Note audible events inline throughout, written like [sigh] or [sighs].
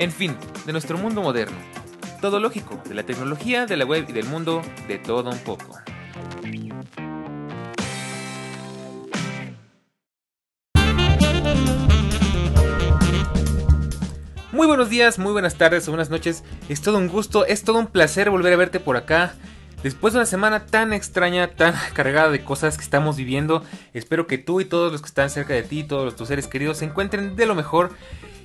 En fin, de nuestro mundo moderno. Todo lógico, de la tecnología, de la web y del mundo, de todo un poco. Muy buenos días, muy buenas tardes o buenas noches. Es todo un gusto, es todo un placer volver a verte por acá. Después de una semana tan extraña, tan [laughs] cargada de cosas que estamos viviendo, espero que tú y todos los que están cerca de ti, todos tus seres queridos, se encuentren de lo mejor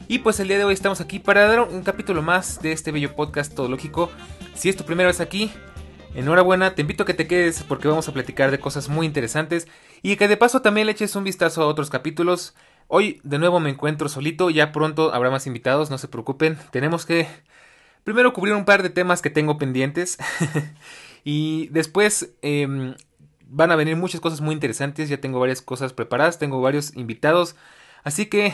y pues el día de hoy estamos aquí para dar un capítulo más de este bello podcast todo lógico. Si es tu primera vez aquí, enhorabuena, te invito a que te quedes porque vamos a platicar de cosas muy interesantes y que de paso también le eches un vistazo a otros capítulos. Hoy de nuevo me encuentro solito, ya pronto habrá más invitados, no se preocupen. Tenemos que primero cubrir un par de temas que tengo pendientes [laughs] y después em, van a venir muchas cosas muy interesantes, ya tengo varias cosas preparadas, tengo varios invitados. Así que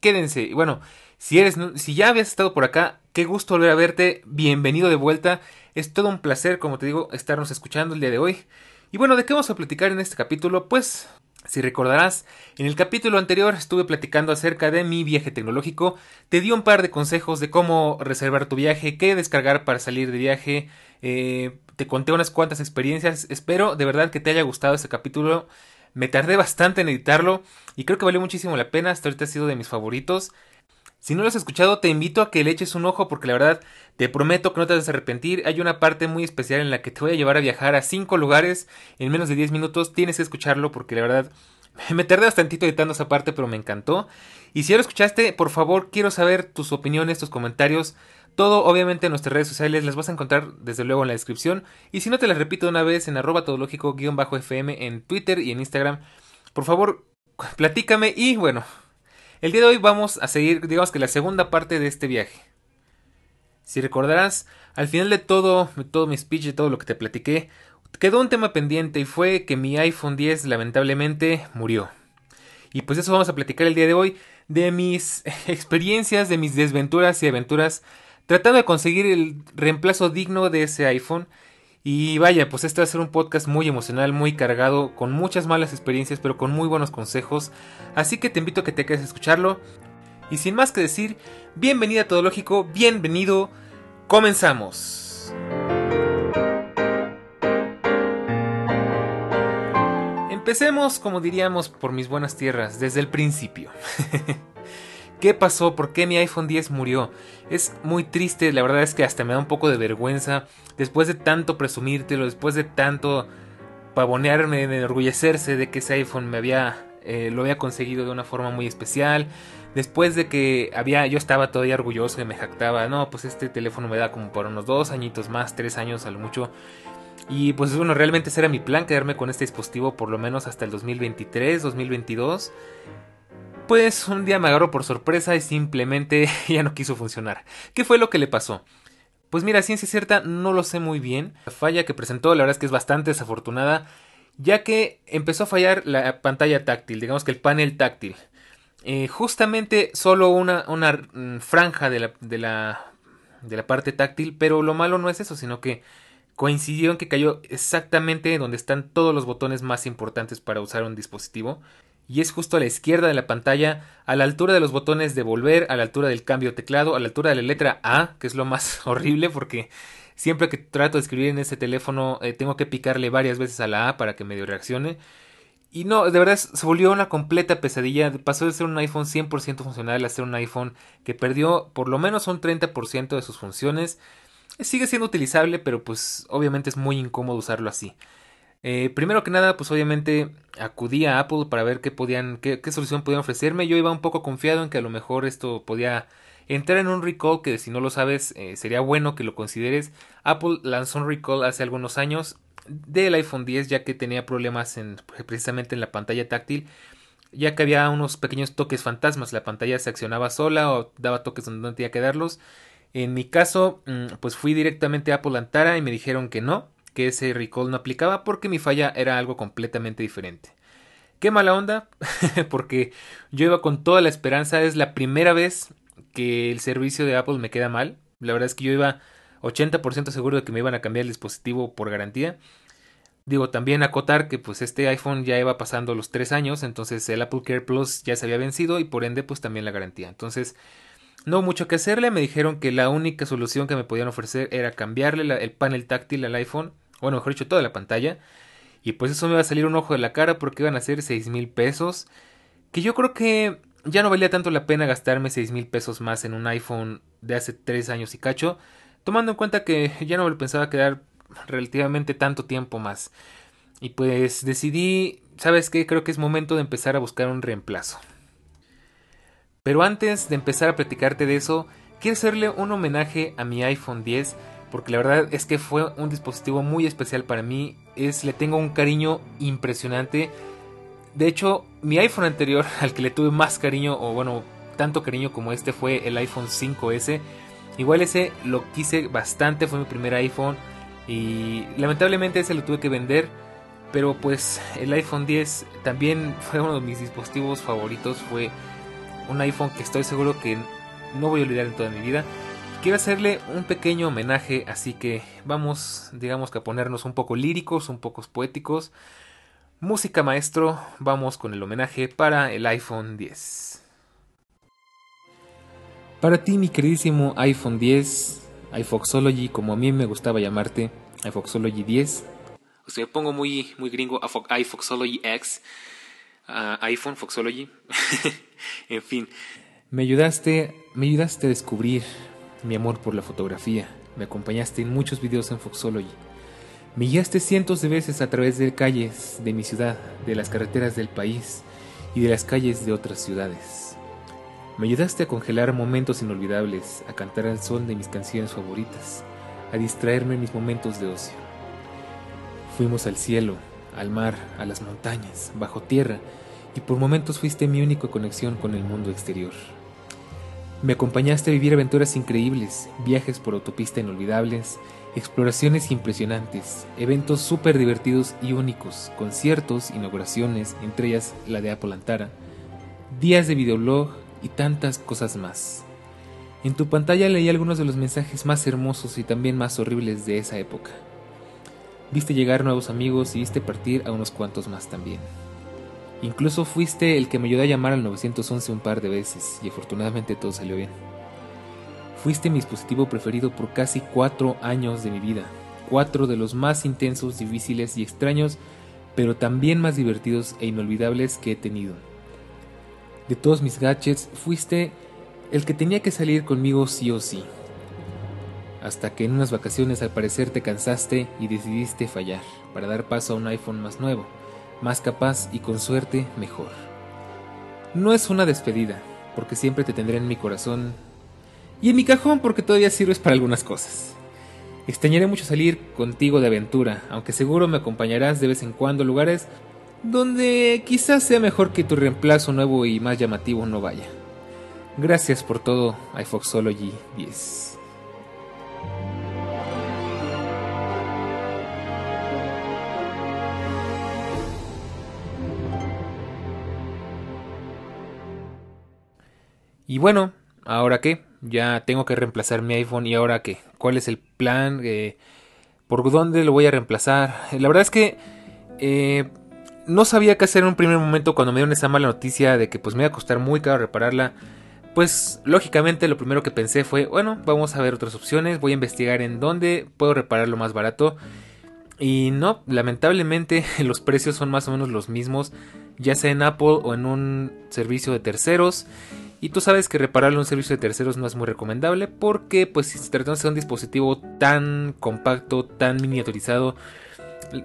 quédense. Bueno, si eres, si ya habías estado por acá, qué gusto volver a verte. Bienvenido de vuelta. Es todo un placer, como te digo, estarnos escuchando el día de hoy. Y bueno, ¿de qué vamos a platicar en este capítulo? Pues, si recordarás, en el capítulo anterior estuve platicando acerca de mi viaje tecnológico. Te di un par de consejos de cómo reservar tu viaje, qué descargar para salir de viaje. Eh, te conté unas cuantas experiencias. Espero de verdad que te haya gustado este capítulo. Me tardé bastante en editarlo y creo que valió muchísimo la pena. Hasta ahorita ha sido de mis favoritos. Si no lo has escuchado, te invito a que le eches un ojo porque la verdad te prometo que no te vas a arrepentir. Hay una parte muy especial en la que te voy a llevar a viajar a 5 lugares en menos de 10 minutos. Tienes que escucharlo porque la verdad [laughs] me tardé bastante editando esa parte, pero me encantó. Y si ya lo escuchaste, por favor, quiero saber tus opiniones, tus comentarios. Todo obviamente en nuestras redes sociales las vas a encontrar desde luego en la descripción. Y si no te las repito una vez en arroba todológico-fm en Twitter y en Instagram. Por favor, [laughs] platícame y bueno. El día de hoy vamos a seguir, digamos que la segunda parte de este viaje. Si recordarás, al final de todo, de todo mi speech, de todo lo que te platiqué, quedó un tema pendiente y fue que mi iPhone 10 lamentablemente murió. Y pues eso vamos a platicar el día de hoy, de mis [laughs] experiencias, de mis desventuras y aventuras tratando de conseguir el reemplazo digno de ese iPhone. Y vaya, pues este va a ser un podcast muy emocional, muy cargado, con muchas malas experiencias, pero con muy buenos consejos. Así que te invito a que te quedes a escucharlo. Y sin más que decir, bienvenida a Todo Lógico, bienvenido, comenzamos. Empecemos, como diríamos, por mis buenas tierras, desde el principio. [laughs] ¿Qué pasó? ¿Por qué mi iPhone 10 murió? Es muy triste, la verdad es que hasta me da un poco de vergüenza. Después de tanto presumírtelo, después de tanto pavonearme, de enorgullecerse de que ese iPhone me había, eh, lo había conseguido de una forma muy especial. Después de que había, yo estaba todavía orgulloso y me jactaba, no, pues este teléfono me da como por unos dos añitos más, tres años a lo mucho. Y pues bueno, realmente ese era mi plan, quedarme con este dispositivo por lo menos hasta el 2023, 2022. Pues un día me agarró por sorpresa y simplemente [laughs] ya no quiso funcionar. ¿Qué fue lo que le pasó? Pues mira, ciencia cierta no lo sé muy bien. La falla que presentó la verdad es que es bastante desafortunada, ya que empezó a fallar la pantalla táctil, digamos que el panel táctil. Eh, justamente solo una, una mm, franja de la, de, la, de la parte táctil, pero lo malo no es eso, sino que coincidió en que cayó exactamente donde están todos los botones más importantes para usar un dispositivo y es justo a la izquierda de la pantalla, a la altura de los botones de volver, a la altura del cambio de teclado, a la altura de la letra A, que es lo más [laughs] horrible porque siempre que trato de escribir en ese teléfono eh, tengo que picarle varias veces a la A para que medio reaccione. Y no, de verdad se volvió una completa pesadilla. Pasó de ser un iPhone 100% funcional a ser un iPhone que perdió por lo menos un 30% de sus funciones. Sigue siendo utilizable, pero pues obviamente es muy incómodo usarlo así. Eh, primero que nada, pues obviamente acudí a Apple para ver qué podían, qué, solución podían ofrecerme. Yo iba un poco confiado en que a lo mejor esto podía entrar en un recall que si no lo sabes eh, sería bueno que lo consideres. Apple lanzó un recall hace algunos años del iPhone 10 ya que tenía problemas en, precisamente en la pantalla táctil ya que había unos pequeños toques fantasmas, la pantalla se accionaba sola o daba toques donde no tenía que darlos En mi caso, mm, pues fui directamente a Apple Antara y me dijeron que no, que ese recall no aplicaba porque mi falla era algo completamente diferente. Qué mala onda, [laughs] porque yo iba con toda la esperanza, es la primera vez que el servicio de Apple me queda mal. La verdad es que yo iba 80% seguro de que me iban a cambiar el dispositivo por garantía. Digo, también acotar que pues este iPhone ya iba pasando los 3 años, entonces el Apple Care Plus ya se había vencido y por ende pues también la garantía. Entonces, no mucho que hacerle, me dijeron que la única solución que me podían ofrecer era cambiarle el panel táctil al iPhone, bueno, mejor dicho, toda la pantalla. Y pues eso me iba a salir un ojo de la cara porque iban a ser 6 mil pesos. Que yo creo que ya no valía tanto la pena gastarme 6 mil pesos más en un iPhone de hace 3 años y cacho. Tomando en cuenta que ya no me lo pensaba quedar relativamente tanto tiempo más. Y pues decidí, ¿sabes qué? Creo que es momento de empezar a buscar un reemplazo. Pero antes de empezar a platicarte de eso, quiero hacerle un homenaje a mi iPhone 10 porque la verdad es que fue un dispositivo muy especial para mí, es le tengo un cariño impresionante. De hecho, mi iPhone anterior [laughs] al que le tuve más cariño o bueno, tanto cariño como este fue el iPhone 5S. Igual ese lo quise bastante, fue mi primer iPhone y lamentablemente ese lo tuve que vender. Pero pues el iPhone 10 también fue uno de mis dispositivos favoritos. Fue un iPhone que estoy seguro que no voy a olvidar en toda mi vida. Quiero hacerle un pequeño homenaje, así que vamos, digamos que a ponernos un poco líricos, un poco poéticos. Música maestro, vamos con el homenaje para el iPhone 10. Para ti, mi queridísimo iPhone 10, iFoxology, como a mí me gustaba llamarte, iFoxology 10. O sea, me pongo muy, muy gringo, iFoxology X, iPhone Foxology. [laughs] en fin, me ayudaste, me ayudaste a descubrir mi amor por la fotografía. Me acompañaste en muchos videos en Foxology. Me guiaste cientos de veces a través de calles de mi ciudad, de las carreteras del país y de las calles de otras ciudades. Me ayudaste a congelar momentos inolvidables, a cantar al sol de mis canciones favoritas, a distraerme en mis momentos de ocio. Fuimos al cielo, al mar, a las montañas, bajo tierra, y por momentos fuiste mi única conexión con el mundo exterior. Me acompañaste a vivir aventuras increíbles, viajes por autopista inolvidables, exploraciones impresionantes, eventos súper divertidos y únicos, conciertos, inauguraciones, entre ellas la de Apple Antara, días de videoblog y tantas cosas más. En tu pantalla leí algunos de los mensajes más hermosos y también más horribles de esa época. Viste llegar nuevos amigos y viste partir a unos cuantos más también. Incluso fuiste el que me ayudó a llamar al 911 un par de veces y afortunadamente todo salió bien. Fuiste mi dispositivo preferido por casi cuatro años de mi vida, cuatro de los más intensos, difíciles y extraños, pero también más divertidos e inolvidables que he tenido. De todos mis gadgets, fuiste el que tenía que salir conmigo sí o sí. Hasta que en unas vacaciones al parecer te cansaste y decidiste fallar para dar paso a un iPhone más nuevo más capaz y con suerte mejor. No es una despedida, porque siempre te tendré en mi corazón y en mi cajón porque todavía sirves para algunas cosas. Extrañaré mucho salir contigo de aventura, aunque seguro me acompañarás de vez en cuando a lugares donde quizás sea mejor que tu reemplazo nuevo y más llamativo no vaya. Gracias por todo, iFoxology 10. Y bueno, ¿ahora qué? Ya tengo que reemplazar mi iPhone y ahora qué? ¿Cuál es el plan? Eh, ¿Por dónde lo voy a reemplazar? La verdad es que eh, no sabía qué hacer en un primer momento cuando me dieron esa mala noticia de que pues me iba a costar muy caro repararla. Pues lógicamente lo primero que pensé fue, bueno, vamos a ver otras opciones, voy a investigar en dónde puedo repararlo más barato. Y no, lamentablemente [laughs] los precios son más o menos los mismos, ya sea en Apple o en un servicio de terceros. Y tú sabes que repararlo en un servicio de terceros no es muy recomendable porque pues si se trata de un dispositivo tan compacto, tan miniaturizado,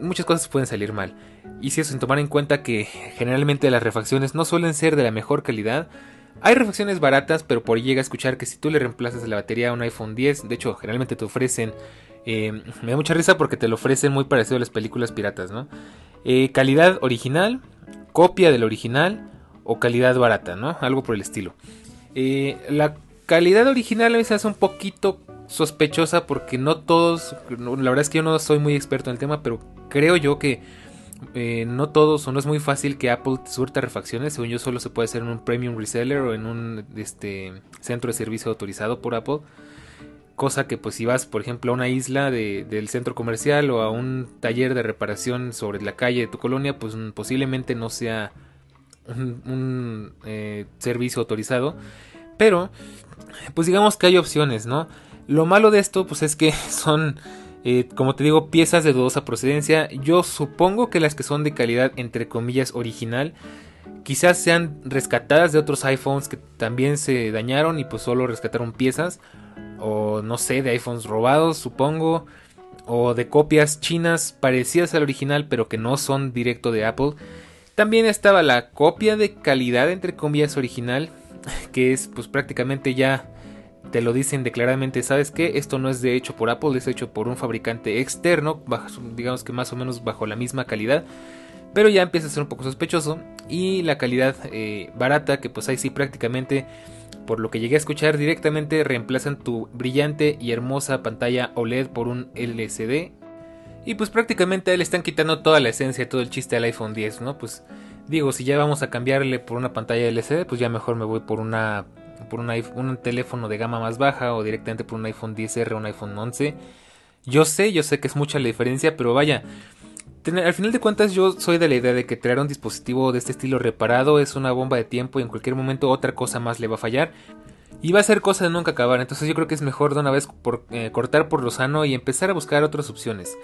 muchas cosas pueden salir mal. Y si eso sin tomar en cuenta que generalmente las refacciones no suelen ser de la mejor calidad, hay refacciones baratas, pero por ahí llega a escuchar que si tú le reemplazas la batería a un iPhone 10, de hecho generalmente te ofrecen, eh, me da mucha risa porque te lo ofrecen muy parecido a las películas piratas, ¿no? Eh, calidad original, copia del original, o calidad barata, ¿no? Algo por el estilo. Eh, la calidad original a veces hace un poquito sospechosa porque no todos, la verdad es que yo no soy muy experto en el tema, pero creo yo que eh, no todos o no es muy fácil que Apple surta refacciones. Según yo, solo se puede hacer en un premium reseller o en un este, centro de servicio autorizado por Apple. Cosa que, pues, si vas, por ejemplo, a una isla del centro comercial o a un taller de reparación sobre la calle de tu colonia, pues posiblemente no sea un, eh, servicio autorizado. Pero, pues digamos que hay opciones, ¿no? Lo malo de esto, pues es que [laughs] son eh, como te digo, piezas de dudosa procedencia. Yo supongo que las que son de calidad, entre comillas, original, quizás sean rescatadas de otros iPhones que también se dañaron y pues solo rescataron piezas. O no sé, de iPhones robados, supongo. O de copias chinas parecidas al original, pero que no son directo de Apple. También estaba la copia de calidad, entre comillas, original, que es pues prácticamente ya te lo dicen declaradamente, ¿sabes qué? Esto no es de hecho por Apple, es hecho por un fabricante externo, digamos que más o menos bajo la misma calidad, pero ya empieza a ser un poco sospechoso. Y la calidad eh, barata, que pues ahí sí prácticamente, por lo que llegué a escuchar, directamente reemplazan tu brillante y hermosa pantalla OLED por un LCD. Y pues prácticamente le están quitando toda la esencia, todo el chiste al iPhone 10, ¿no? Pues digo, si ya vamos a cambiarle por una pantalla LCD, pues ya mejor me voy por una por un, teléfono de gama más baja o directamente por un iPhone 10R o un iPhone 11. Yo sé, yo sé que es mucha la diferencia, pero vaya, al final de cuentas yo soy de la idea de que traer un dispositivo de este estilo reparado es una bomba de tiempo y en cualquier momento otra cosa más le va a fallar. Y va a ser cosa de nunca acabar, entonces yo creo que es mejor de una vez por, eh, cortar por lo sano y empezar a buscar otras opciones.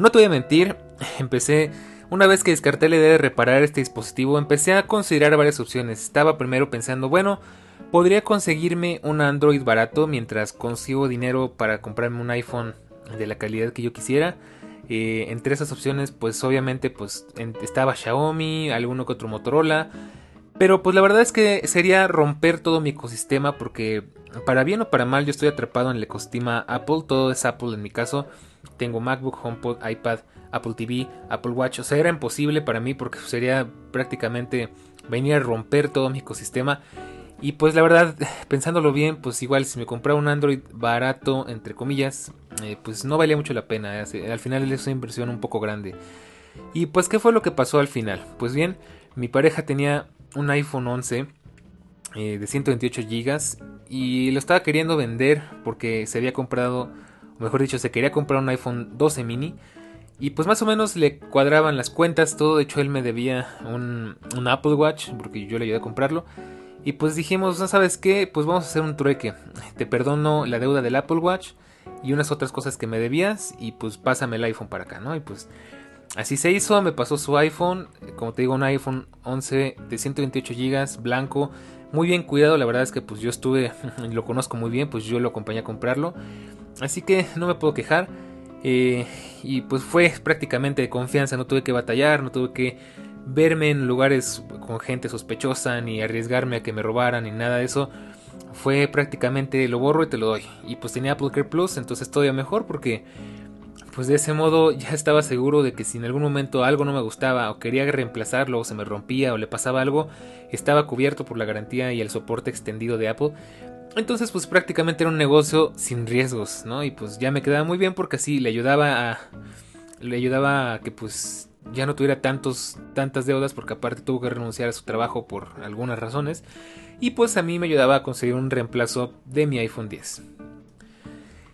No te voy a mentir, [laughs] empecé, una vez que descarté la idea de reparar este dispositivo, empecé a considerar varias opciones. Estaba primero pensando, bueno, Podría conseguirme un Android barato mientras consigo dinero para comprarme un iPhone de la calidad que yo quisiera. Eh, entre esas opciones, pues obviamente pues estaba Xiaomi, alguno que otro Motorola. Pero pues la verdad es que sería romper todo mi ecosistema porque para bien o para mal yo estoy atrapado en el ecosistema Apple. Todo es Apple en mi caso. Tengo MacBook, HomePod, iPad, Apple TV, Apple Watch. O sea, era imposible para mí porque sería prácticamente venir a romper todo mi ecosistema. Y pues la verdad, [sighs] pensándolo bien, pues igual si me compraba un Android barato, entre comillas, eh, pues no valía mucho la pena. Al final es una inversión un poco grande. Y pues, ¿qué fue lo que pasó al final? Pues bien, mi pareja tenía un iPhone 11 eh, de 128 GB y lo estaba queriendo vender porque se había comprado, mejor dicho, se quería comprar un iPhone 12 mini. Y pues más o menos le cuadraban las cuentas, todo. De hecho, él me debía un, Apple Watch porque yo le ayudé a comprarlo. Y pues dijimos, ¿no sabes qué? Pues vamos a hacer un trueque. Te perdono la deuda del Apple Watch y unas otras cosas que me debías y pues pásame el iPhone para acá, ¿no? Y pues así se hizo, me pasó su iPhone, como te digo, un iPhone 11 de 128 GB, blanco, muy bien cuidado, la verdad es que pues yo estuve, [laughs] lo conozco muy bien, pues yo lo acompañé a comprarlo. Así que no me puedo quejar. Eh, y pues fue prácticamente de confianza, no tuve que batallar, no tuve que verme en lugares con gente sospechosa, ni arriesgarme a que me robaran, ni nada de eso. Fue prácticamente lo borro y te lo doy. Y pues tenía Apple Care Plus, entonces todavía mejor porque pues de ese modo [laughs] ya estaba seguro de que si en algún momento algo no me gustaba o quería reemplazarlo o se me rompía o le pasaba algo, estaba cubierto por la garantía y el soporte extendido de Apple. Entonces pues prácticamente era un negocio sin riesgos, ¿no? Y pues ya me quedaba muy bien porque así le ayudaba a le ayudaba a que pues ya no tuviera tantos, tantas deudas porque aparte tuvo que renunciar a su trabajo por algunas razones y pues a mí me ayudaba a conseguir un reemplazo de mi iPhone 10.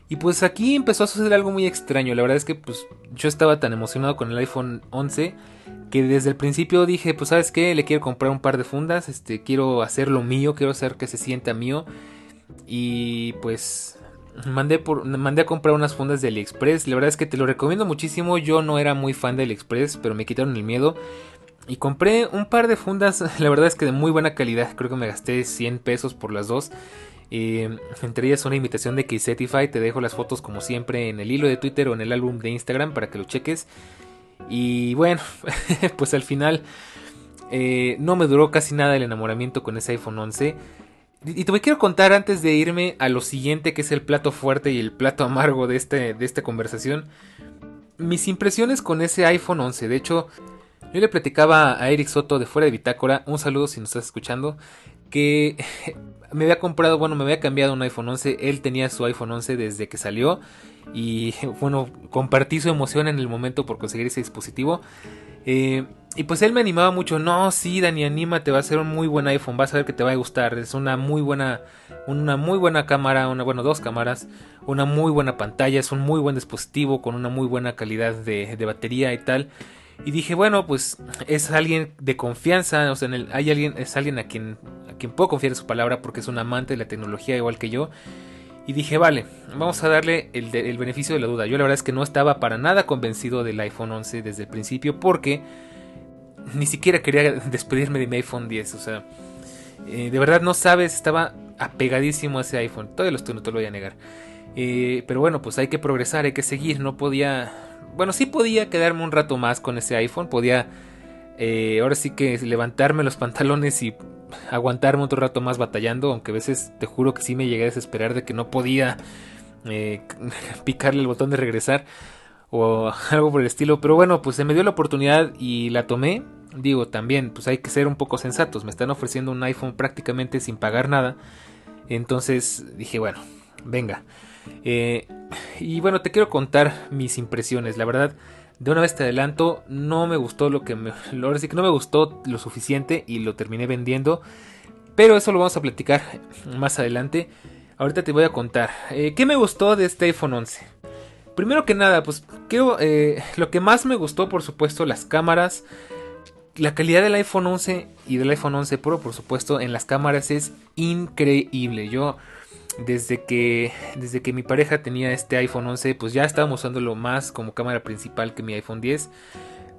Y pues aquí empezó a suceder algo muy extraño, la verdad es que pues yo estaba tan emocionado con el iPhone 11 que desde el principio dije, pues sabes qué, le quiero comprar un par de fundas, este quiero hacer lo mío, quiero hacer que se sienta mío y pues Mandé, por, mandé a comprar unas fundas de AliExpress. La verdad es que te lo recomiendo muchísimo. Yo no era muy fan de AliExpress, pero me quitaron el miedo. Y compré un par de fundas, [laughs] la verdad es que de muy buena calidad. Creo que me gasté 100 pesos por las dos. Entre ellas una imitación de Keysetify. Te dejo las fotos como siempre en el hilo de Twitter o en el álbum de Instagram para que lo cheques. Y bueno, [laughs] pues al final eh, no me duró casi nada el enamoramiento con ese iPhone 11. Y te quiero contar antes de irme a lo siguiente, que es el plato fuerte y el plato amargo de, este, de esta conversación. Mis impresiones con ese iPhone 11. De hecho, yo le platicaba a Eric Soto de fuera de Bitácora, un saludo si nos estás escuchando, que [laughs] me había comprado, bueno, me había cambiado un iPhone 11, él tenía su iPhone 11 desde que salió y [laughs] bueno, compartí su emoción en el momento por conseguir ese dispositivo. Eh, y pues él me animaba mucho, no, sí, Dani, anímate, va a ser un muy buen iPhone, vas a ver que te va a gustar, es una muy buena, una muy buena cámara, una, bueno, dos cámaras, una muy buena pantalla, es un muy buen dispositivo con una muy buena calidad de, de batería y tal. Y dije, bueno, pues es alguien de confianza, o sea, en el, hay alguien, es alguien a quien, a quien puedo confiar en su palabra porque es un amante de la tecnología igual que yo. Y dije, vale, vamos a darle el, beneficio de la duda. Yo la verdad es que no estaba para nada convencido del iPhone 11 desde el principio porque ni siquiera quería despedirme de mi iPhone 10. O sea, eh, de verdad no sabes, estaba apegadísimo a ese iPhone. Todavía lo estoy, no te lo voy a negar. Eh, pero bueno, pues hay que progresar, hay que seguir. No podía bueno, sí podía quedarme un rato más con ese iPhone, podía eh, ahora sí que levantarme los pantalones y aguantarme otro rato más batallando, aunque a veces te juro que sí me llegué a desesperar de que no podía eh, [laughs] picarle el botón de regresar o [laughs] algo por el estilo, pero bueno, pues se me dio la oportunidad y la tomé. Digo, también, pues hay que ser un poco sensatos, me están ofreciendo un iPhone prácticamente sin pagar nada. Entonces dije, bueno, venga. Eh, y bueno, te quiero contar mis impresiones. La verdad, de una vez te adelanto, no me gustó lo que me. [laughs] Ahora sí que no me gustó lo suficiente y lo terminé vendiendo. Pero eso lo vamos a platicar más adelante. Ahorita te voy a contar. Eh, ¿Qué me gustó de este iPhone 11? Primero que nada, pues creo, eh, lo que más me gustó, por supuesto, las cámaras. La calidad del iPhone 11 y del iPhone 11 Pro, por supuesto, en las cámaras es increíble. Yo desde que, desde que mi pareja tenía este iPhone 11, pues ya estábamos usándolo más como cámara principal que mi iPhone 10.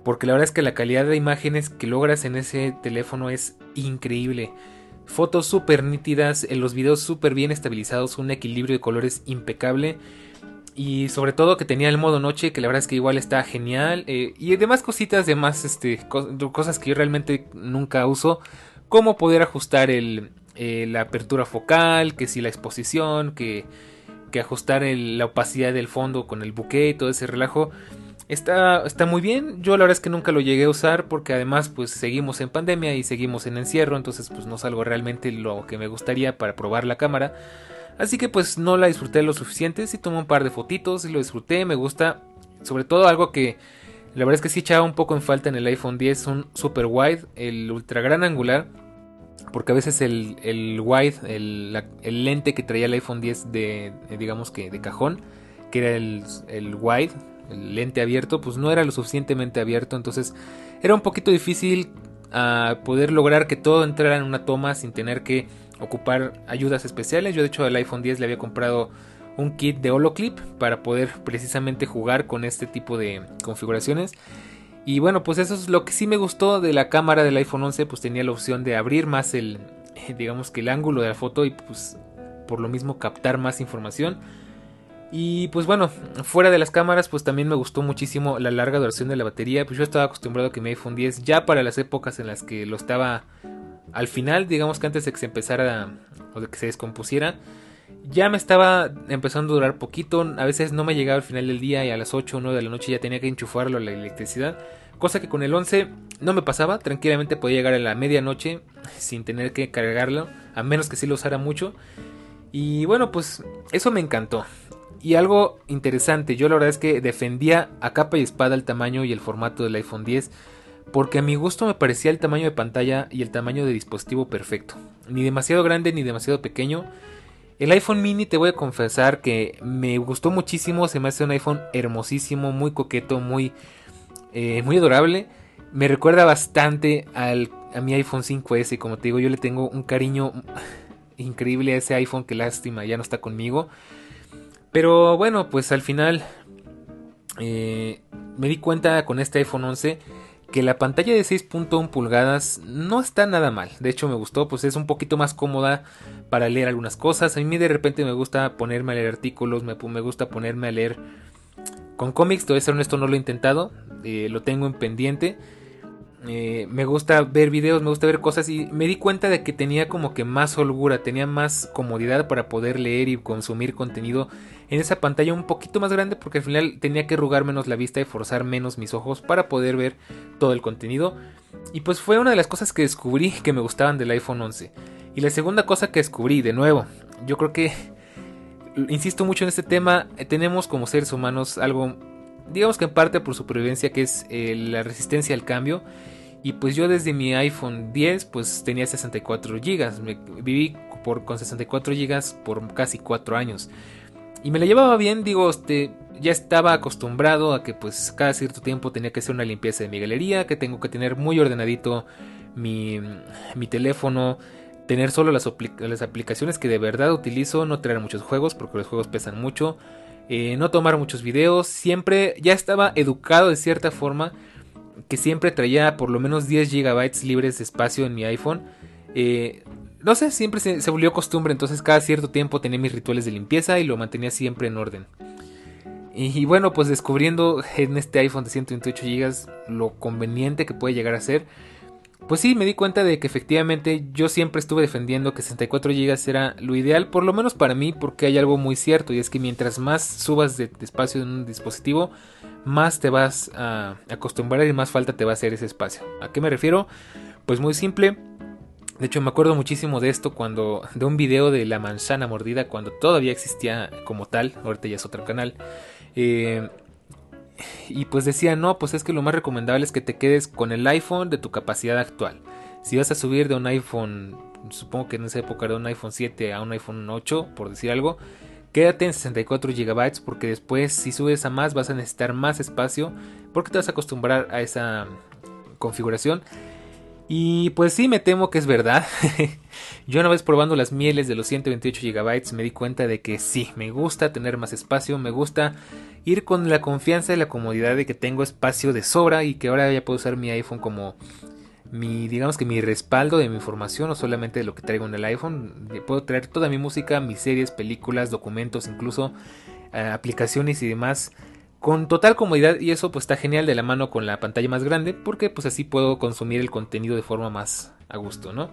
Porque la verdad es que la calidad de imágenes que logras en ese teléfono es increíble. Fotos súper nítidas, en los videos súper bien estabilizados, un equilibrio de colores impecable. Y sobre todo que tenía el modo noche, que la verdad es que igual está genial. Eh, y demás cositas, demás este, cosas que yo realmente nunca uso. Como poder ajustar el, eh, la apertura focal, que si la exposición, que, que ajustar la opacidad del fondo con el bouquet y todo ese relajo. Está, está muy bien, yo la verdad es que nunca lo llegué a usar porque además pues seguimos en pandemia y seguimos en encierro, entonces pues no salgo realmente lo que me gustaría para probar la cámara. Así que pues no la disfruté lo suficiente, sí tomé un par de fotitos y lo disfruté, me gusta, sobre todo algo que la verdad es que sí echaba un poco en falta en el iPhone 10, un super wide, el ultra gran angular porque a veces el, el wide, el, el, lente que traía el iPhone 10 de, digamos que de cajón, que era el, el wide, el lente abierto, pues no era lo suficientemente abierto, entonces era un poquito difícil a poder lograr que todo entrara en una toma sin tener que ocupar ayudas especiales. Yo de hecho al iPhone 10 le había comprado un kit de holoclip para poder precisamente jugar con este tipo de configuraciones y bueno, pues eso es lo que sí me gustó de la cámara del iPhone 11, pues tenía la opción de abrir más el, digamos que el ángulo de la foto y pues por lo mismo captar más información. Y pues bueno, fuera de las cámaras, pues también me gustó muchísimo la larga duración de la batería. Pues yo estaba acostumbrado a que mi iPhone 10, ya para las épocas en las que lo estaba al final, digamos que antes de que se empezara o de que se descompusiera, ya me estaba empezando a durar poquito. A veces no me llegaba al final del día y a las 8 o 9 de la noche ya tenía que enchufarlo a la electricidad. Cosa que con el 11 no me pasaba. Tranquilamente podía llegar a la medianoche sin tener que cargarlo. A menos que sí lo usara mucho. Y bueno, pues eso me encantó. Y algo interesante, yo la verdad es que defendía a capa y espada el tamaño y el formato del iPhone 10. Porque a mi gusto me parecía el tamaño de pantalla y el tamaño de dispositivo perfecto. Ni demasiado grande ni demasiado pequeño el iPhone mini te voy a confesar que me gustó muchísimo, se me hace un iPhone hermosísimo, muy coqueto, muy, eh, muy adorable. Me recuerda bastante al, a mi iPhone 5S, como te digo, yo le tengo un cariño increíble a ese iPhone, que lástima, ya no está conmigo. Pero bueno, pues al final eh, me di cuenta con este iPhone 11 que la pantalla de 6.1 pulgadas no está nada mal. De hecho me gustó, pues es un poquito más cómoda para leer algunas cosas. A mí de repente me gusta ponerme a leer artículos, me, me gusta ponerme a leer con cómics. Todo ser honesto, no lo he intentado, eh, lo tengo en pendiente. Eh, me gusta ver videos, me gusta ver cosas y me di cuenta de que tenía como que más holgura, tenía más comodidad para poder leer y consumir contenido en esa pantalla un poquito más grande porque al final tenía que arrugar menos la vista y forzar menos mis ojos para poder ver todo el contenido. Y pues fue una de las cosas que descubrí que me gustaban del iPhone 11. Y la segunda cosa que descubrí, de nuevo, yo creo que, insisto mucho en este tema, tenemos como seres humanos algo, digamos que en parte por supervivencia, que es eh, la resistencia al cambio. Y pues yo desde mi iPhone 10 pues tenía 64 GB. viví por, con 64 GB por casi 4 años. Y me la llevaba bien, digo, este, ya estaba acostumbrado a que pues cada cierto tiempo tenía que hacer una limpieza de mi galería, que tengo que tener muy ordenadito mi, mi teléfono, tener solo las, las, aplicaciones que de verdad utilizo, no traer muchos juegos porque los juegos pesan mucho, eh, no tomar muchos videos, siempre ya estaba educado de cierta forma que siempre traía por lo menos 10 GB libres de espacio en mi iPhone. Eh, no sé, siempre se, volvió costumbre, entonces cada cierto tiempo tenía mis rituales de limpieza y lo mantenía siempre en orden. Y, bueno, pues descubriendo en este iPhone de 128 GB lo conveniente que puede llegar a ser, pues sí, me di cuenta de que efectivamente yo siempre estuve defendiendo que 64 GB era lo ideal, por lo menos para mí, porque hay algo muy cierto, y es que mientras más subas de, espacio en un dispositivo, más te vas a acostumbrar y más falta te va a hacer ese espacio. ¿A qué me refiero? Pues muy simple. De hecho, me acuerdo muchísimo de esto cuando. de un video de la manzana mordida cuando todavía existía como tal. Ahorita ya es otro canal. Eh, y pues decía, no, pues es que lo más recomendable es que te quedes con el iPhone de tu capacidad actual. Si vas a subir de un iPhone, supongo que en esa época era un iPhone 7 a un iPhone 8, por decir algo, quédate en 64 GB porque después si subes a más vas a necesitar más espacio porque te vas a acostumbrar a esa configuración. Y pues sí, me temo que es verdad. [laughs] Yo una vez probando las mieles de los 128 GB me di cuenta de que sí, me gusta tener más espacio, me gusta ir con la confianza y la comodidad de que tengo espacio de sobra y que ahora ya puedo usar mi iPhone como mi digamos que mi respaldo de mi información no solamente de lo que traigo en el iPhone puedo traer toda mi música mis series películas documentos incluso eh, aplicaciones y demás con total comodidad y eso pues está genial de la mano con la pantalla más grande porque pues así puedo consumir el contenido de forma más a gusto no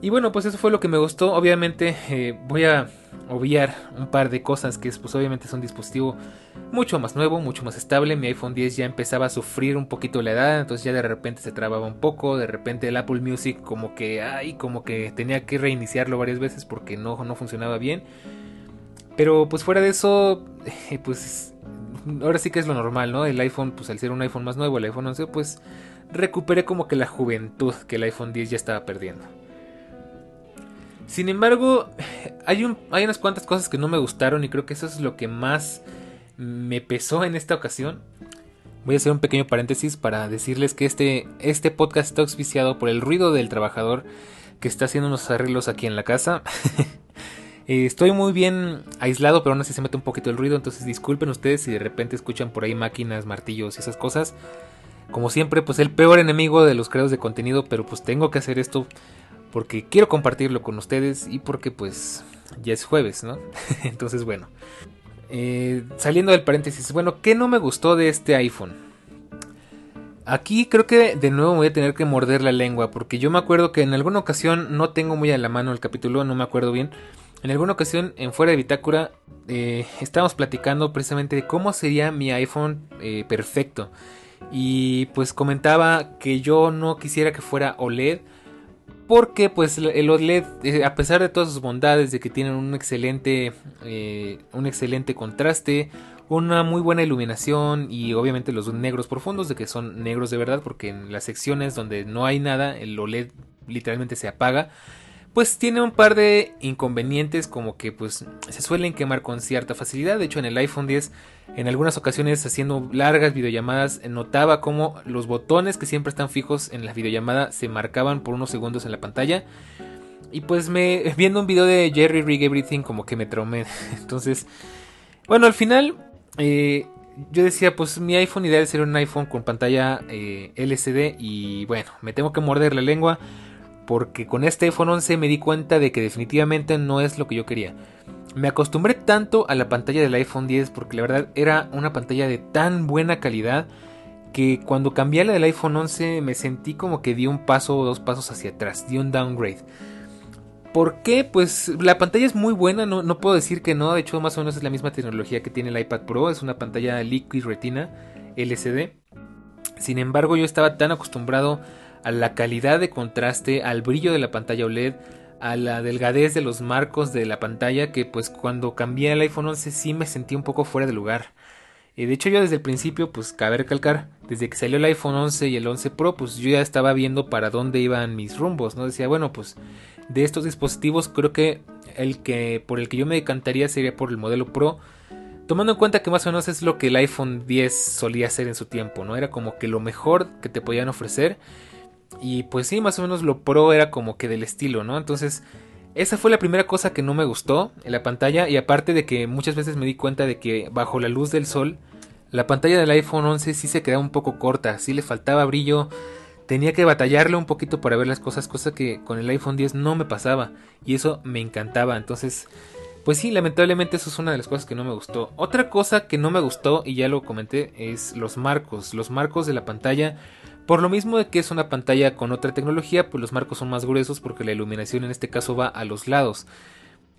y bueno pues eso fue lo que me gustó obviamente eh, voy a obviar un par de cosas que es, pues obviamente es un dispositivo mucho más nuevo, mucho más estable. Mi iPhone 10 ya empezaba a sufrir un poquito la edad, entonces ya de repente se trababa un poco, de repente el Apple Music como que ay, como que tenía que reiniciarlo varias veces porque no no funcionaba bien. Pero pues fuera de eso, eh, pues ahora sí que es lo normal, ¿no? El iPhone, pues al ser un iPhone más nuevo, el iPhone 11, pues recuperé como que la juventud que el iPhone 10 ya estaba perdiendo. Sin embargo, hay, un, hay unas cuantas cosas que no me gustaron y creo que eso es lo que más me pesó en esta ocasión. Voy a hacer un pequeño paréntesis para decirles que este, este podcast está auspiciado por el ruido del trabajador que está haciendo unos arreglos aquí en la casa. [laughs] Eh, estoy muy bien aislado, pero aún así se mete un poquito el ruido, entonces disculpen ustedes si de repente escuchan por ahí máquinas, martillos y esas cosas. Como siempre, pues el peor enemigo de los creadores de contenido, pero pues tengo que hacer esto porque quiero compartirlo con ustedes y porque pues ya es jueves, ¿no? [laughs] Entonces bueno, eh, saliendo del paréntesis, bueno, ¿qué no me gustó de este iPhone? Aquí creo que de nuevo voy a tener que morder la lengua porque yo me acuerdo que en alguna ocasión, no tengo muy a la mano el capítulo, no me acuerdo bien, en alguna ocasión en fuera de bitácora eh, estábamos platicando precisamente de cómo sería mi iPhone eh, perfecto. Y pues comentaba que yo no quisiera que fuera OLED porque pues el OLED, eh, a pesar de todas sus bondades, de que tienen un excelente, eh, un excelente contraste, una muy buena iluminación y obviamente los negros profundos, de que son negros de verdad, porque en las secciones donde no hay nada, el OLED literalmente se apaga pues tiene un par de inconvenientes como que pues se suelen quemar con cierta facilidad. De hecho en el iPhone 10 en algunas ocasiones haciendo largas videollamadas notaba como los botones que siempre están fijos en la videollamada se marcaban por unos segundos en la pantalla. Y pues me viendo un video de Jerry Rig Everything como que me traumé. [laughs] Entonces, bueno, al final eh, yo decía, pues mi iPhone ideal sería un iPhone con pantalla eh, LCD y bueno, me tengo que morder la lengua porque con este iPhone 11 me di cuenta de que definitivamente no es lo que yo quería. Me acostumbré tanto a la pantalla del iPhone 10 porque la verdad era una pantalla de tan buena calidad que cuando cambié a la del iPhone 11 me sentí como que di un paso o dos pasos hacia atrás, di un downgrade. ¿Por qué? Pues la pantalla es muy buena, no, no, puedo decir que no, de hecho más o menos es la misma tecnología que tiene el iPad Pro, es una pantalla Liquid Retina LCD. Sin embargo yo estaba tan acostumbrado a la calidad de contraste, al brillo de la pantalla OLED, a la delgadez de los marcos de la pantalla que pues cuando cambié el iPhone 11 sí me sentí un poco fuera de lugar. Eh, de hecho yo desde el principio pues cabe recalcar, desde que salió el iPhone 11 y el 11 Pro pues yo ya estaba viendo para dónde iban mis rumbos, ¿no? Decía, bueno pues de estos dispositivos creo que el que por el que yo me decantaría sería por el modelo Pro. Tomando en cuenta que más o menos es lo que el iPhone 10 solía hacer en su tiempo, ¿no? Era como que lo mejor que te podían ofrecer y pues sí, más o menos lo pro era como que del estilo, ¿no? Entonces, esa fue la primera cosa que no me gustó en la pantalla. Y aparte de que muchas veces me di cuenta de que bajo la luz del sol, la pantalla del iPhone 11 sí se quedaba un poco corta, sí le faltaba brillo. Tenía que batallarle un poquito para ver las cosas, cosa que con el iPhone 10 no me pasaba. Y eso me encantaba. Entonces, pues sí, lamentablemente eso es una de las cosas que no me gustó. Otra cosa que no me gustó, y ya lo comenté, es los marcos. Los marcos de la pantalla por lo mismo de que es una pantalla con otra tecnología, pues los marcos son más gruesos porque la iluminación en este caso va a los lados.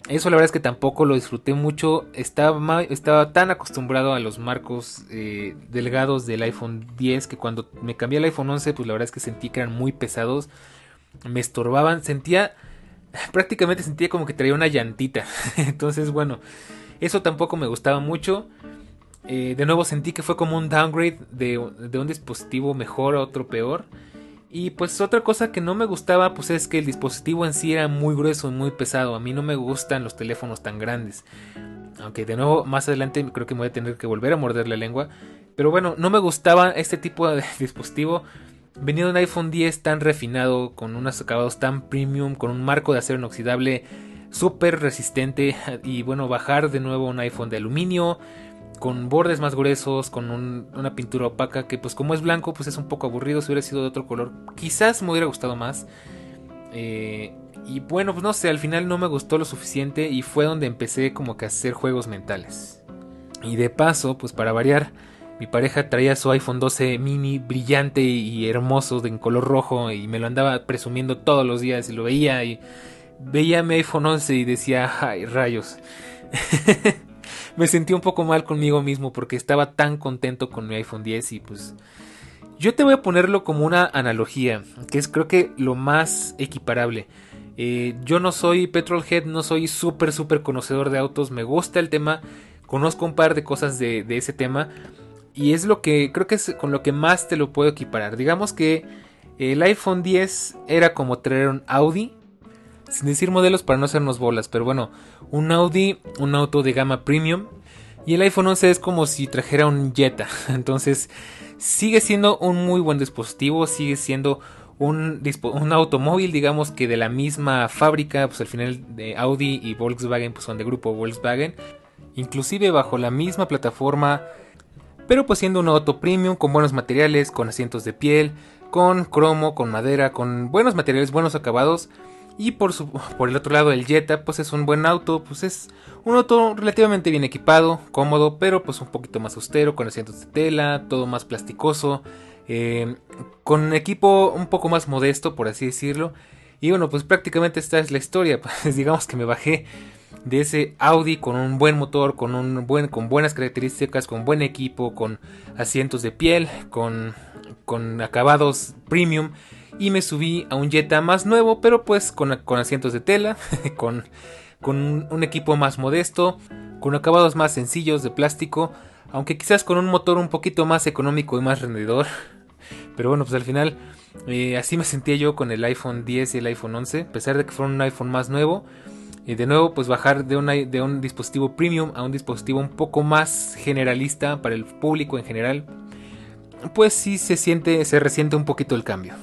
Eso la verdad es que tampoco lo disfruté mucho. Estaba, estaba tan acostumbrado a los marcos eh, delgados del iPhone 10 que cuando me cambié al iPhone 11, pues la verdad es que sentí que eran muy pesados. Me estorbaban. Sentía, [laughs] prácticamente sentía como que traía una llantita. [laughs] Entonces, bueno, eso tampoco me gustaba mucho. Eh, de nuevo sentí que fue como un downgrade de, un dispositivo mejor a otro peor. Y pues otra cosa que no me gustaba pues es que el dispositivo en sí era muy grueso y muy pesado. A mí no me gustan los teléfonos tan grandes. Aunque de nuevo más adelante creo que me voy a tener que volver a morder la lengua. Pero bueno, no me gustaba este tipo de [laughs] dispositivo. Venía de un iPhone 10 tan refinado, con unos acabados tan premium, con un marco de acero inoxidable súper resistente. [laughs] Y bueno, bajar de nuevo un iPhone de aluminio con bordes más gruesos, con una pintura opaca que pues como es blanco pues es un poco aburrido, si hubiera sido de otro color quizás me hubiera gustado más. Eh, y bueno, pues no sé, al final no me gustó lo suficiente y fue donde empecé como que a hacer juegos mentales. Y de paso, pues para variar, mi pareja traía su iPhone 12 mini brillante y hermoso en color rojo y me lo andaba presumiendo todos los días y lo veía y veía mi iPhone 11 y decía, ay rayos. [laughs] me sentí un poco mal conmigo mismo porque estaba tan contento con mi iPhone 10 y pues yo te voy a ponerlo como una analogía, que es creo que lo más equiparable. Eh, yo no soy petrolhead, no soy súper súper conocedor de autos, me gusta el tema, conozco un par de cosas de, de ese tema y es lo que creo que es con lo que más te lo puedo equiparar. Digamos que el iPhone 10 era como traer un Audi sin decir modelos para no hacernos bolas, pero bueno, un Audi, un auto de gama premium. Y el iPhone 11 es como si trajera un Jetta. [laughs] Entonces, sigue siendo un muy buen dispositivo, sigue siendo un, automóvil, digamos que de la misma fábrica, pues al final de Audi y Volkswagen pues son de grupo Volkswagen, inclusive bajo la misma plataforma, pero pues siendo un auto premium con buenos materiales, con asientos de piel, con cromo, con madera, con buenos materiales, buenos acabados y por, su, por el otro lado el Jetta pues es un buen auto, pues es un auto relativamente bien equipado, cómodo, pero pues un poquito más austero, con asientos de tela, todo más plasticoso, eh, con equipo un poco más modesto por así decirlo. Y bueno, pues prácticamente esta es la historia, [laughs] pues digamos que me bajé de ese Audi con un buen motor, con un buen con buenas características, con buen equipo, con asientos de piel, con con acabados premium y me subí a un Jetta más nuevo, pero pues con, asientos de tela, [laughs] con, con un equipo más modesto, con acabados más sencillos de plástico, aunque quizás con un motor un poquito más económico y más rendidor. [laughs] Pero bueno, pues al final eh, así me sentía yo con el iPhone 10 y el iPhone 11, a pesar de que fueron un iPhone más nuevo. Y de nuevo, pues bajar de, de un dispositivo premium a un dispositivo un poco más generalista para el público en general, pues sí se siente, se resiente un poquito el cambio.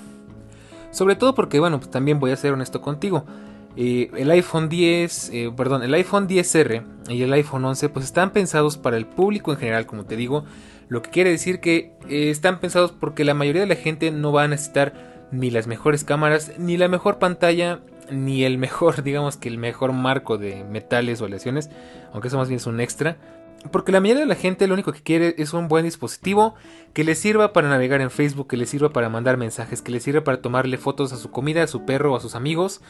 Sobre todo porque, bueno, pues también voy a ser honesto contigo. Eh, el iPhone 10, eh, perdón, el iPhone 10R y el iPhone 11 pues están pensados para el público en general, como te digo, lo que quiere decir que eh, están pensados porque la mayoría de la gente no va a necesitar ni las mejores cámaras, ni la mejor pantalla, ni el mejor, [laughs] digamos que el mejor marco de metales o aleaciones, aunque eso más bien es un extra. Porque la mayoría de la gente lo único que quiere es un buen dispositivo que le sirva para navegar en Facebook, que le sirva para mandar mensajes, que le sirva para tomarle fotos a su comida, a su perro a sus amigos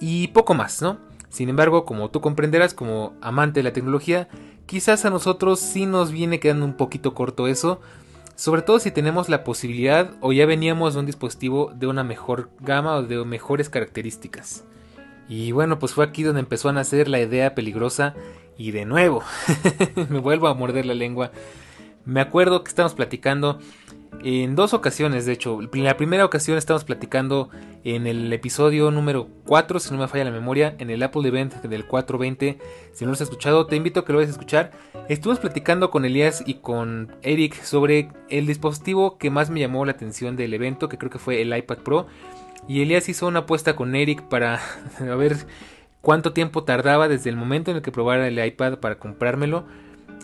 y poco más, ¿no? Sin embargo, como tú comprenderás como amante de la tecnología, quizás a nosotros sí nos viene quedando un poquito corto eso Sobre todo si tenemos la posibilidad o ya veníamos de un dispositivo de una mejor gama o de mejores características. Y bueno, pues fue aquí donde empezó a nacer la idea peligrosa y de nuevo [laughs] me vuelvo a morder la lengua. Me acuerdo que estábamos platicando en dos ocasiones, de hecho. En la primera ocasión estábamos platicando en el episodio número 4, si no me falla la memoria, en el Apple Event del 420. Si no lo has escuchado, te invito a que lo vayas a escuchar. Estuvimos platicando con Elías y con Eric sobre el dispositivo que más me llamó la atención del evento, que creo que fue el iPad Pro. Y Elías hizo una apuesta con Eric para [laughs] ver cuánto tiempo tardaba desde el momento en el que probara el iPad para comprármelo.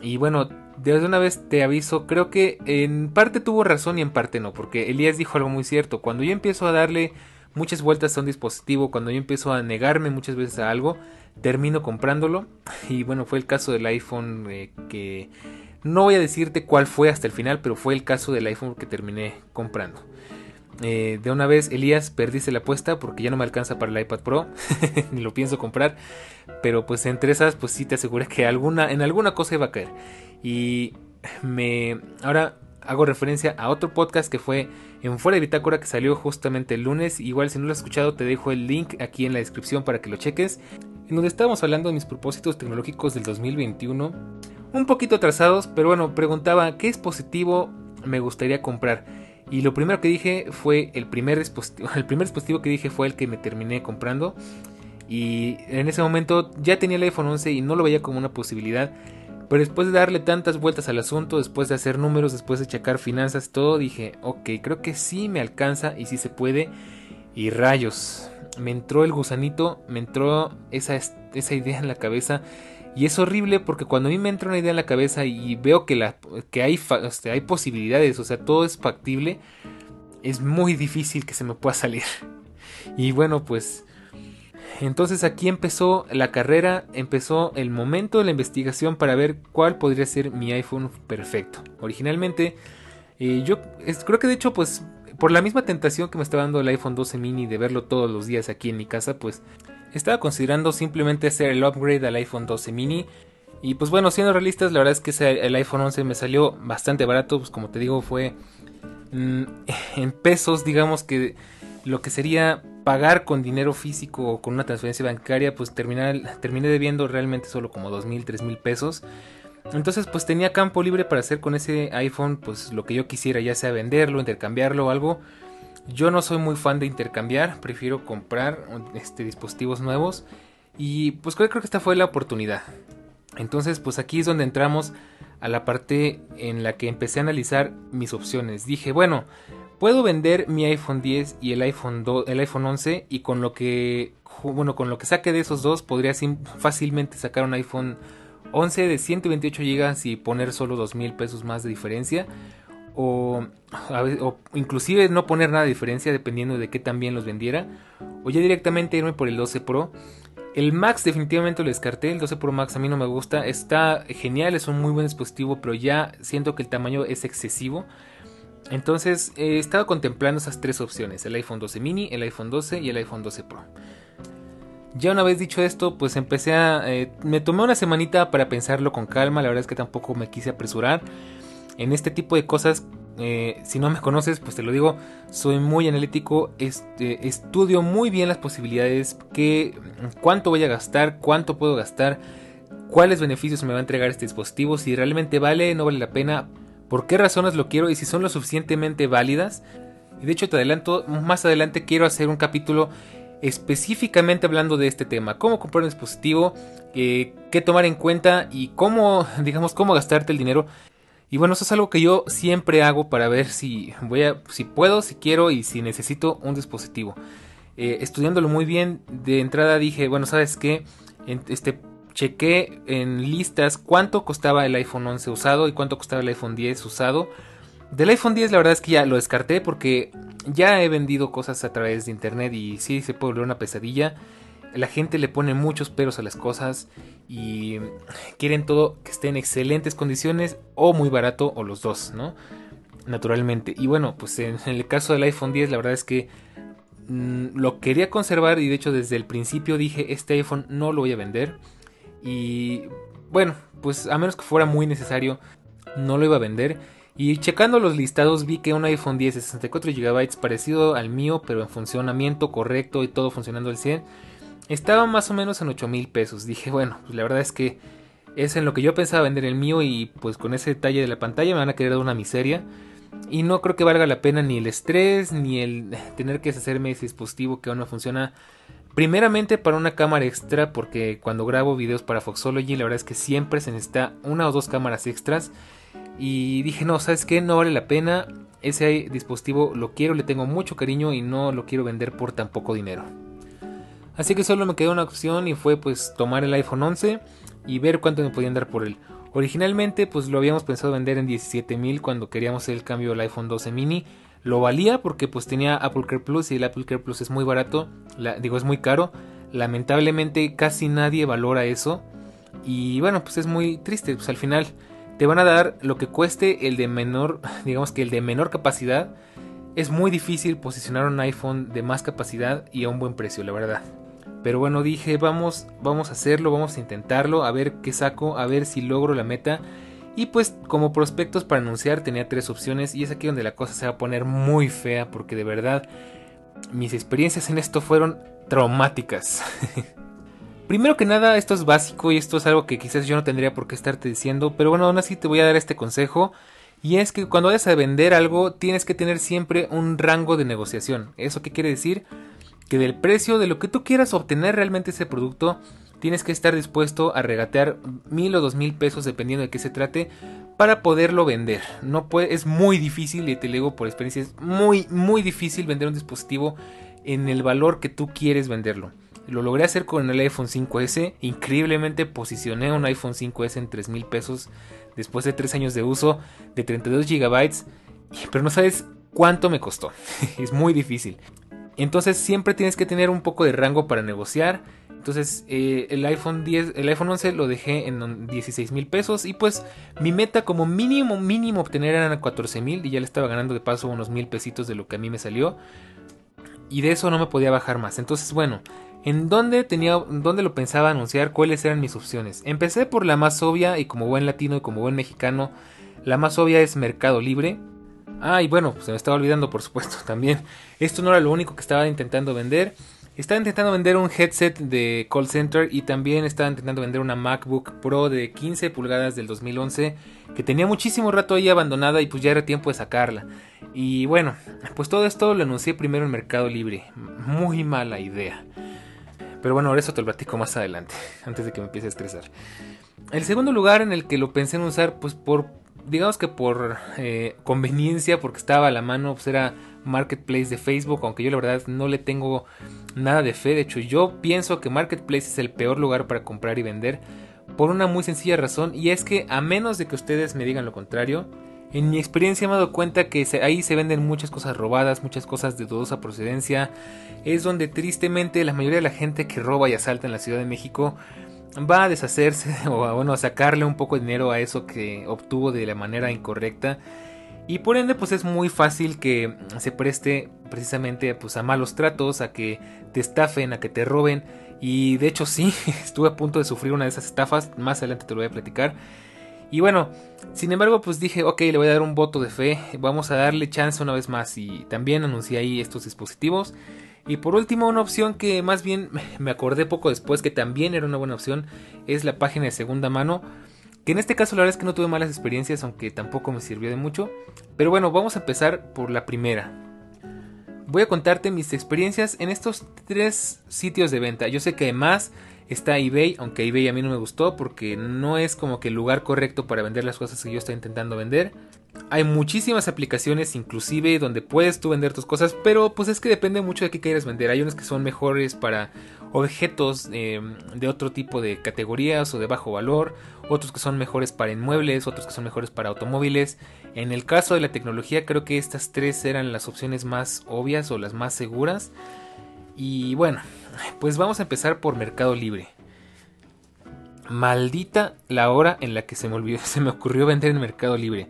Y bueno, desde una vez te aviso, creo que en parte tuvo razón y en parte no, porque Elías dijo algo muy cierto. Cuando yo empiezo a darle muchas vueltas a un dispositivo, cuando yo empiezo a negarme muchas veces a algo, termino comprándolo. [laughs] Y bueno, fue el caso del iPhone eh, que no voy a decirte cuál fue hasta el final, pero fue el caso del iPhone que terminé comprando. Eh, de una vez, Elías, perdiste la apuesta porque ya no me alcanza para el iPad Pro, [laughs] ni lo pienso comprar. Pero pues entre esas, pues sí te aseguro que alguna, en alguna cosa iba a caer. Y me. Ahora hago referencia a otro podcast que fue en Fuera de Bitácora que salió justamente el lunes. Igual si no lo has escuchado, te dejo el link aquí en la descripción para que lo cheques. En donde estábamos hablando de mis propósitos tecnológicos del 2021. Un poquito atrasados, pero bueno, preguntaba qué dispositivo me gustaría comprar. Y lo primero que dije fue el primer dispositivo. [laughs] El primer dispositivo que dije fue el que me terminé comprando. Y en ese momento ya tenía el iPhone 11 y no lo veía como una posibilidad. Pero después de darle tantas vueltas al asunto, después de hacer números, después de checar finanzas, todo, dije, ok, creo que sí me alcanza y sí se puede. Y rayos, me entró el gusanito, me entró esa, esa idea en la cabeza y es horrible porque cuando a mí me entra una idea en la cabeza y veo que, que hay, este, hay posibilidades, o sea, todo es factible, es muy difícil que se me pueda salir. [laughs] Y bueno, pues entonces aquí empezó la carrera, empezó el momento de la investigación para ver cuál podría ser mi iPhone perfecto. Originalmente, eh, yo creo que de hecho, pues por la misma tentación que me estaba dando el iPhone 12 mini de verlo todos los días aquí en mi casa, pues estaba considerando simplemente hacer el upgrade al iPhone 12 mini. Y pues bueno, siendo realistas, la verdad es que el iPhone 11 me salió bastante barato. Pues como te digo, fue mm, [laughs] en pesos, digamos que lo que sería pagar con dinero físico o con una transferencia bancaria, pues terminé debiendo realmente solo como 2 mil, 3 mil pesos. Entonces pues tenía campo libre para hacer con ese iPhone pues lo que yo quisiera, ya sea venderlo, intercambiarlo o algo. Yo no soy muy fan de intercambiar, prefiero comprar este, dispositivos nuevos y pues creo, que esta fue la oportunidad. Entonces pues aquí es donde entramos a la parte en la que empecé a analizar mis opciones. Dije, bueno, puedo vender mi iPhone 10 y el iPhone, el iPhone 11 y con lo que bueno, con lo que saque de esos dos podría fácilmente sacar un iPhone 11 de 128 GB y poner solo 2 mil pesos más de diferencia o, inclusive no poner nada de diferencia dependiendo de qué también los vendiera, o ya directamente irme por el 12 Pro. El Max definitivamente lo descarté, el 12 Pro Max a mí no me gusta, está genial, es un muy buen dispositivo, pero ya siento que el tamaño es excesivo. Entonces he estado contemplando esas tres opciones, el iPhone 12 mini, el iPhone 12 y el iPhone 12 Pro. Ya una vez dicho esto, pues empecé a... Eh, me tomé una semanita para pensarlo con calma, la verdad es que tampoco me quise apresurar en este tipo de cosas, eh, si no me conoces, pues te lo digo, soy muy analítico, este, estudio muy bien las posibilidades, que, cuánto voy a gastar, cuánto puedo gastar, cuáles beneficios me va a entregar este dispositivo, si realmente vale, no vale la pena, por qué razones lo quiero y si son lo suficientemente válidas. Y de hecho te adelanto, más adelante quiero hacer un capítulo específicamente hablando de este tema, cómo comprar un dispositivo, eh, qué tomar en cuenta y cómo, [laughs] digamos, cómo gastarte el dinero y bueno, eso es algo que yo siempre hago para ver si voy a, si puedo, si quiero y si necesito un dispositivo. Eh, estudiándolo muy bien, de entrada dije, bueno, ¿sabes qué? este, chequé en listas cuánto costaba el iPhone 11 usado y cuánto costaba el iPhone 10 usado. Del iPhone 10 la verdad es que ya lo descarté porque ya he vendido cosas a través de internet y sí se puede volver una pesadilla la gente le pone muchos peros a las cosas y quieren todo que esté en excelentes condiciones o muy barato o los dos, ¿no? Naturalmente. Y bueno, pues en, el caso del iPhone 10 la verdad es que mm, lo quería conservar y de hecho desde el principio dije este iPhone no lo voy a vender. Y bueno, pues a menos que fuera muy necesario no lo iba a vender. Y checando los listados vi que un iPhone 10 de 64 GB parecido al mío, pero en funcionamiento correcto y todo funcionando al 100, estaba más o menos en 8 mil pesos. Dije, bueno, pues la verdad es que es en lo que yo pensaba vender el mío y pues con ese detalle de la pantalla me van a querer dar una miseria. Y no creo que valga la pena ni el estrés, ni el tener que deshacerme ese dispositivo que aún no funciona. Primeramente para una cámara extra, porque cuando grabo videos para Foxology, la verdad es que siempre se necesita una o dos cámaras extras. Y dije, no, ¿sabes qué? No vale la pena. Ese dispositivo lo quiero, le tengo mucho cariño y no lo quiero vender por tan poco dinero. Así que solo me quedó una opción y fue pues tomar el iPhone 11 y ver cuánto me podían dar por él. Originalmente pues lo habíamos pensado vender en 17 mil cuando queríamos el cambio al iPhone 12 mini. Lo valía porque pues tenía Apple Care Plus y el Apple Care Plus es muy barato, digo es muy caro. Lamentablemente casi nadie valora eso y bueno pues es muy triste, pues al final te van a dar lo que cueste el de menor, [laughs] digamos que el de menor capacidad. Es muy difícil posicionar un iPhone de más capacidad y a un buen precio, la verdad. Pero bueno, dije, vamos, vamos a hacerlo, vamos a intentarlo, a ver qué saco, a ver si logro la meta. Y pues como prospectos para anunciar tenía tres opciones y es aquí donde la cosa se va a poner muy fea porque de verdad mis experiencias en esto fueron traumáticas. [laughs] Primero que nada, esto es básico y esto es algo que quizás yo no tendría por qué estarte diciendo, pero bueno, aún así te voy a dar este consejo. Y es que cuando vayas a vender algo tienes que tener siempre un rango de negociación. ¿Eso qué quiere decir? Que del precio de lo que tú quieras obtener realmente ese producto, tienes que estar dispuesto a regatear mil o dos mil pesos dependiendo de qué se trate para poderlo vender. No puede, es muy difícil y te lo digo por experiencia, es muy muy difícil vender un dispositivo en el valor que tú quieres venderlo. Lo logré hacer con el iPhone 5S. Increíblemente posicioné un iPhone 5S en 3 mil pesos después de 3 años de uso de 32 GB. Pero no sabes cuánto me costó. [laughs] es muy difícil. Entonces siempre tienes que tener un poco de rango para negociar. Entonces eh, el iPhone 10, el iPhone 11 lo dejé en 16 mil pesos y pues mi meta como mínimo mínimo obtener eran 14 mil y ya le estaba ganando de paso unos mil pesitos de lo que a mí me salió y de eso no me podía bajar más. Entonces bueno, ¿en dónde tenía, dónde lo pensaba anunciar? ¿Cuáles eran mis opciones? Empecé por la más obvia y como buen latino y como buen mexicano, la más obvia es Mercado Libre. Ah, y bueno, se me estaba olvidando, por supuesto, [laughs] también. Esto no era lo único que estaba intentando vender. Estaba intentando vender un headset de call center y también estaba intentando vender una MacBook Pro de 15 pulgadas del 2011 que tenía muchísimo rato ahí abandonada y pues ya era tiempo de sacarla. Y bueno, pues todo esto lo anuncié primero en Mercado Libre. Muy mala idea. Pero bueno, ahora eso te lo platico más adelante, [laughs] antes de que me empiece a estresar. El segundo lugar en el que lo pensé en usar, pues por digamos que por eh, conveniencia, porque estaba a la mano, pues era Marketplace de Facebook, aunque yo la verdad no le tengo nada de fe. De hecho, yo pienso que Marketplace es el peor lugar para comprar y vender, por una muy sencilla razón, y es que a menos de que ustedes me digan lo contrario, en mi experiencia me he dado cuenta que ahí se venden muchas cosas robadas, muchas cosas de dudosa procedencia. Es donde tristemente la mayoría de la gente que roba y asalta en la Ciudad de México va a deshacerse [laughs] o a, bueno, a sacarle un poco de dinero a eso que obtuvo de la manera incorrecta. Y por ende, pues es muy fácil que se preste precisamente pues, a malos tratos, a que te estafen, a que te roben. Y de hecho sí, [laughs] estuve a punto de sufrir una de esas estafas, más adelante te lo voy a platicar. Y bueno, sin embargo, pues dije, ok, le voy a dar un voto de fe, vamos a darle chance una vez más. Y también anuncié ahí estos dispositivos. Y por último, una opción que más bien [laughs] me acordé poco después que también era una buena opción es la página de segunda mano. Que en este caso la verdad es que no tuve malas experiencias, aunque tampoco me sirvió de mucho. Pero bueno, vamos a empezar por la primera. Voy a contarte mis experiencias en estos tres sitios de venta. Yo sé que además está eBay, aunque eBay a mí no me gustó porque no es como que el lugar correcto para vender las cosas que yo estoy intentando vender. Hay muchísimas aplicaciones inclusive donde puedes tú vender tus cosas, pero pues es que depende mucho de qué quieres vender. Hay unos que son mejores para objetos em, de otro tipo de categorías o de bajo valor, otros que son mejores para inmuebles, otros que son mejores para automóviles. En el caso de la tecnología creo que estas tres eran las opciones más obvias o las más seguras. Y bueno, pues vamos a empezar por Mercado Libre. Maldita la hora en la que se me olvidó, [laughs] se me ocurrió vender en Mercado Libre.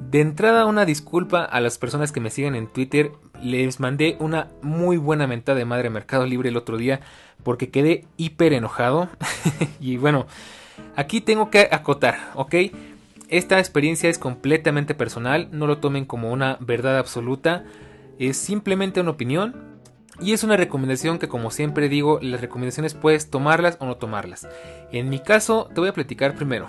De entrada una disculpa a las personas que me siguen en Twitter. Les mandé una muy buena mentada de madre Mercado Libre el otro día porque quedé hiper enojado. [laughs] y bueno, aquí tengo que acotar, ¿ok? esta experiencia es completamente personal, no lo tomen como una verdad absoluta, es simplemente una opinión y es una recomendación que como siempre digo, las recomendaciones puedes tomarlas o no tomarlas. En mi caso te voy a platicar primero.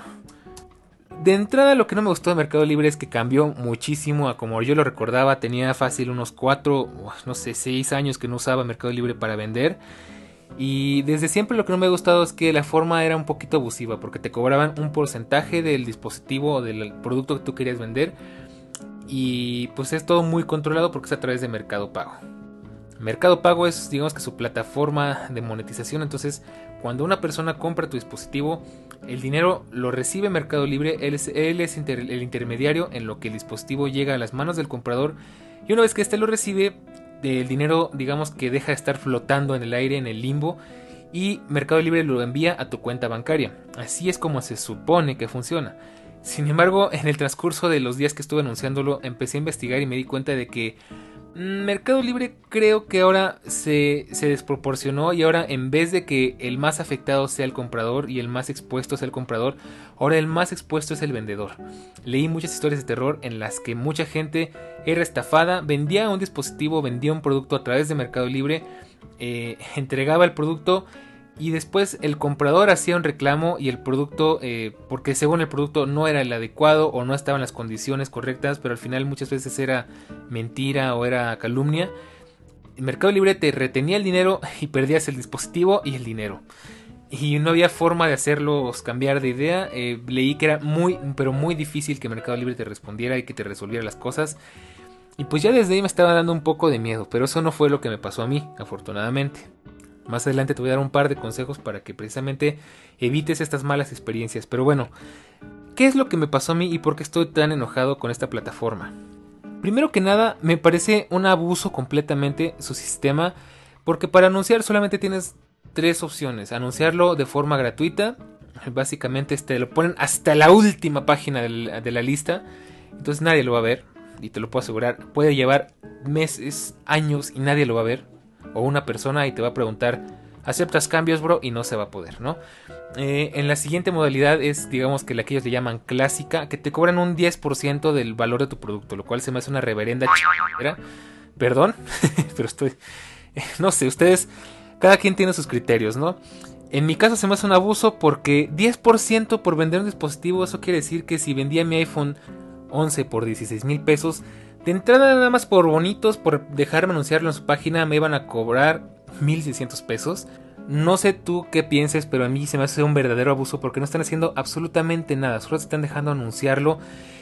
De entrada lo que no me gustó de Mercado Libre es que cambió muchísimo a como yo lo recordaba, tenía fácil unos 4, no sé, 6 años que no usaba Mercado Libre para vender. Y desde siempre lo que no me ha gustado es que la forma era un poquito abusiva porque te cobraban un porcentaje del dispositivo o del producto que tú querías vender. Y pues es todo muy controlado porque es a través de Mercado Pago. Mercado Pago es, digamos que su plataforma de monetización. Entonces, cuando una persona compra tu dispositivo, el dinero lo recibe Mercado Libre. Él es, el intermediario en lo que el dispositivo llega a las manos del comprador. Y una vez que éste lo recibe, el dinero, digamos que deja de estar flotando en el aire, en el limbo. Y Mercado Libre lo envía a tu cuenta bancaria. Así es como se supone que funciona. Sin embargo, en el transcurso de los días que estuve anunciándolo, empecé a investigar y me di cuenta de que Mercado Libre creo que ahora se, desproporcionó y ahora en vez de que el más afectado sea el comprador y el más expuesto sea el comprador, ahora el más expuesto es el vendedor. Leí muchas historias de terror en las que mucha gente era estafada, vendía un dispositivo, vendía un producto a través de Mercado Libre, eh, [laughs] entregaba el producto y después el comprador hacía un reclamo y el producto, eh, porque según el producto no era el adecuado o no estaban las condiciones correctas, pero al final muchas veces era mentira o era calumnia. Mercado Libre te retenía el dinero [laughs] y perdías el dispositivo y el dinero. Y no había forma de hacerlos cambiar de idea. Eh, leí que era muy, pero muy difícil que Mercado Libre te respondiera y que te resolviera las cosas. Y pues ya desde ahí me estaba dando un poco de miedo, pero eso no fue lo que me pasó a mí, afortunadamente. Más adelante te voy a dar un par de consejos para que precisamente evites estas malas experiencias. Pero bueno, ¿qué es lo que me pasó a mí y por qué estoy tan enojado con esta plataforma? Primero que nada, me parece un abuso completamente su sistema, porque para anunciar solamente tienes tres opciones. Anunciarlo de forma gratuita, básicamente este, lo ponen hasta la última página de la lista, entonces nadie lo va a ver, y te lo puedo asegurar, puede llevar meses, años y nadie lo va a ver o una persona y te va a preguntar, ¿aceptas cambios, bro? Y no se va a poder, ¿no? Eh, en la siguiente modalidad es, digamos que la que ellos le llaman clásica, que te cobran un 10% del valor de tu producto, lo cual se me hace una reverenda ch... Perdón, [laughs] pero estoy... [laughs] No sé, ustedes, cada quien tiene sus criterios, ¿no? En mi caso se me hace un abuso porque 10% por vender un dispositivo, eso quiere decir que si vendía mi iPhone 11 por 16 mil pesos, de entrada nada más por bonitos, por dejarme anunciarlo en su página, me iban a cobrar 1600 pesos. No sé tú qué pienses, pero a mí se me hace un verdadero abuso porque no están haciendo absolutamente nada, solo se están dejando anunciarlo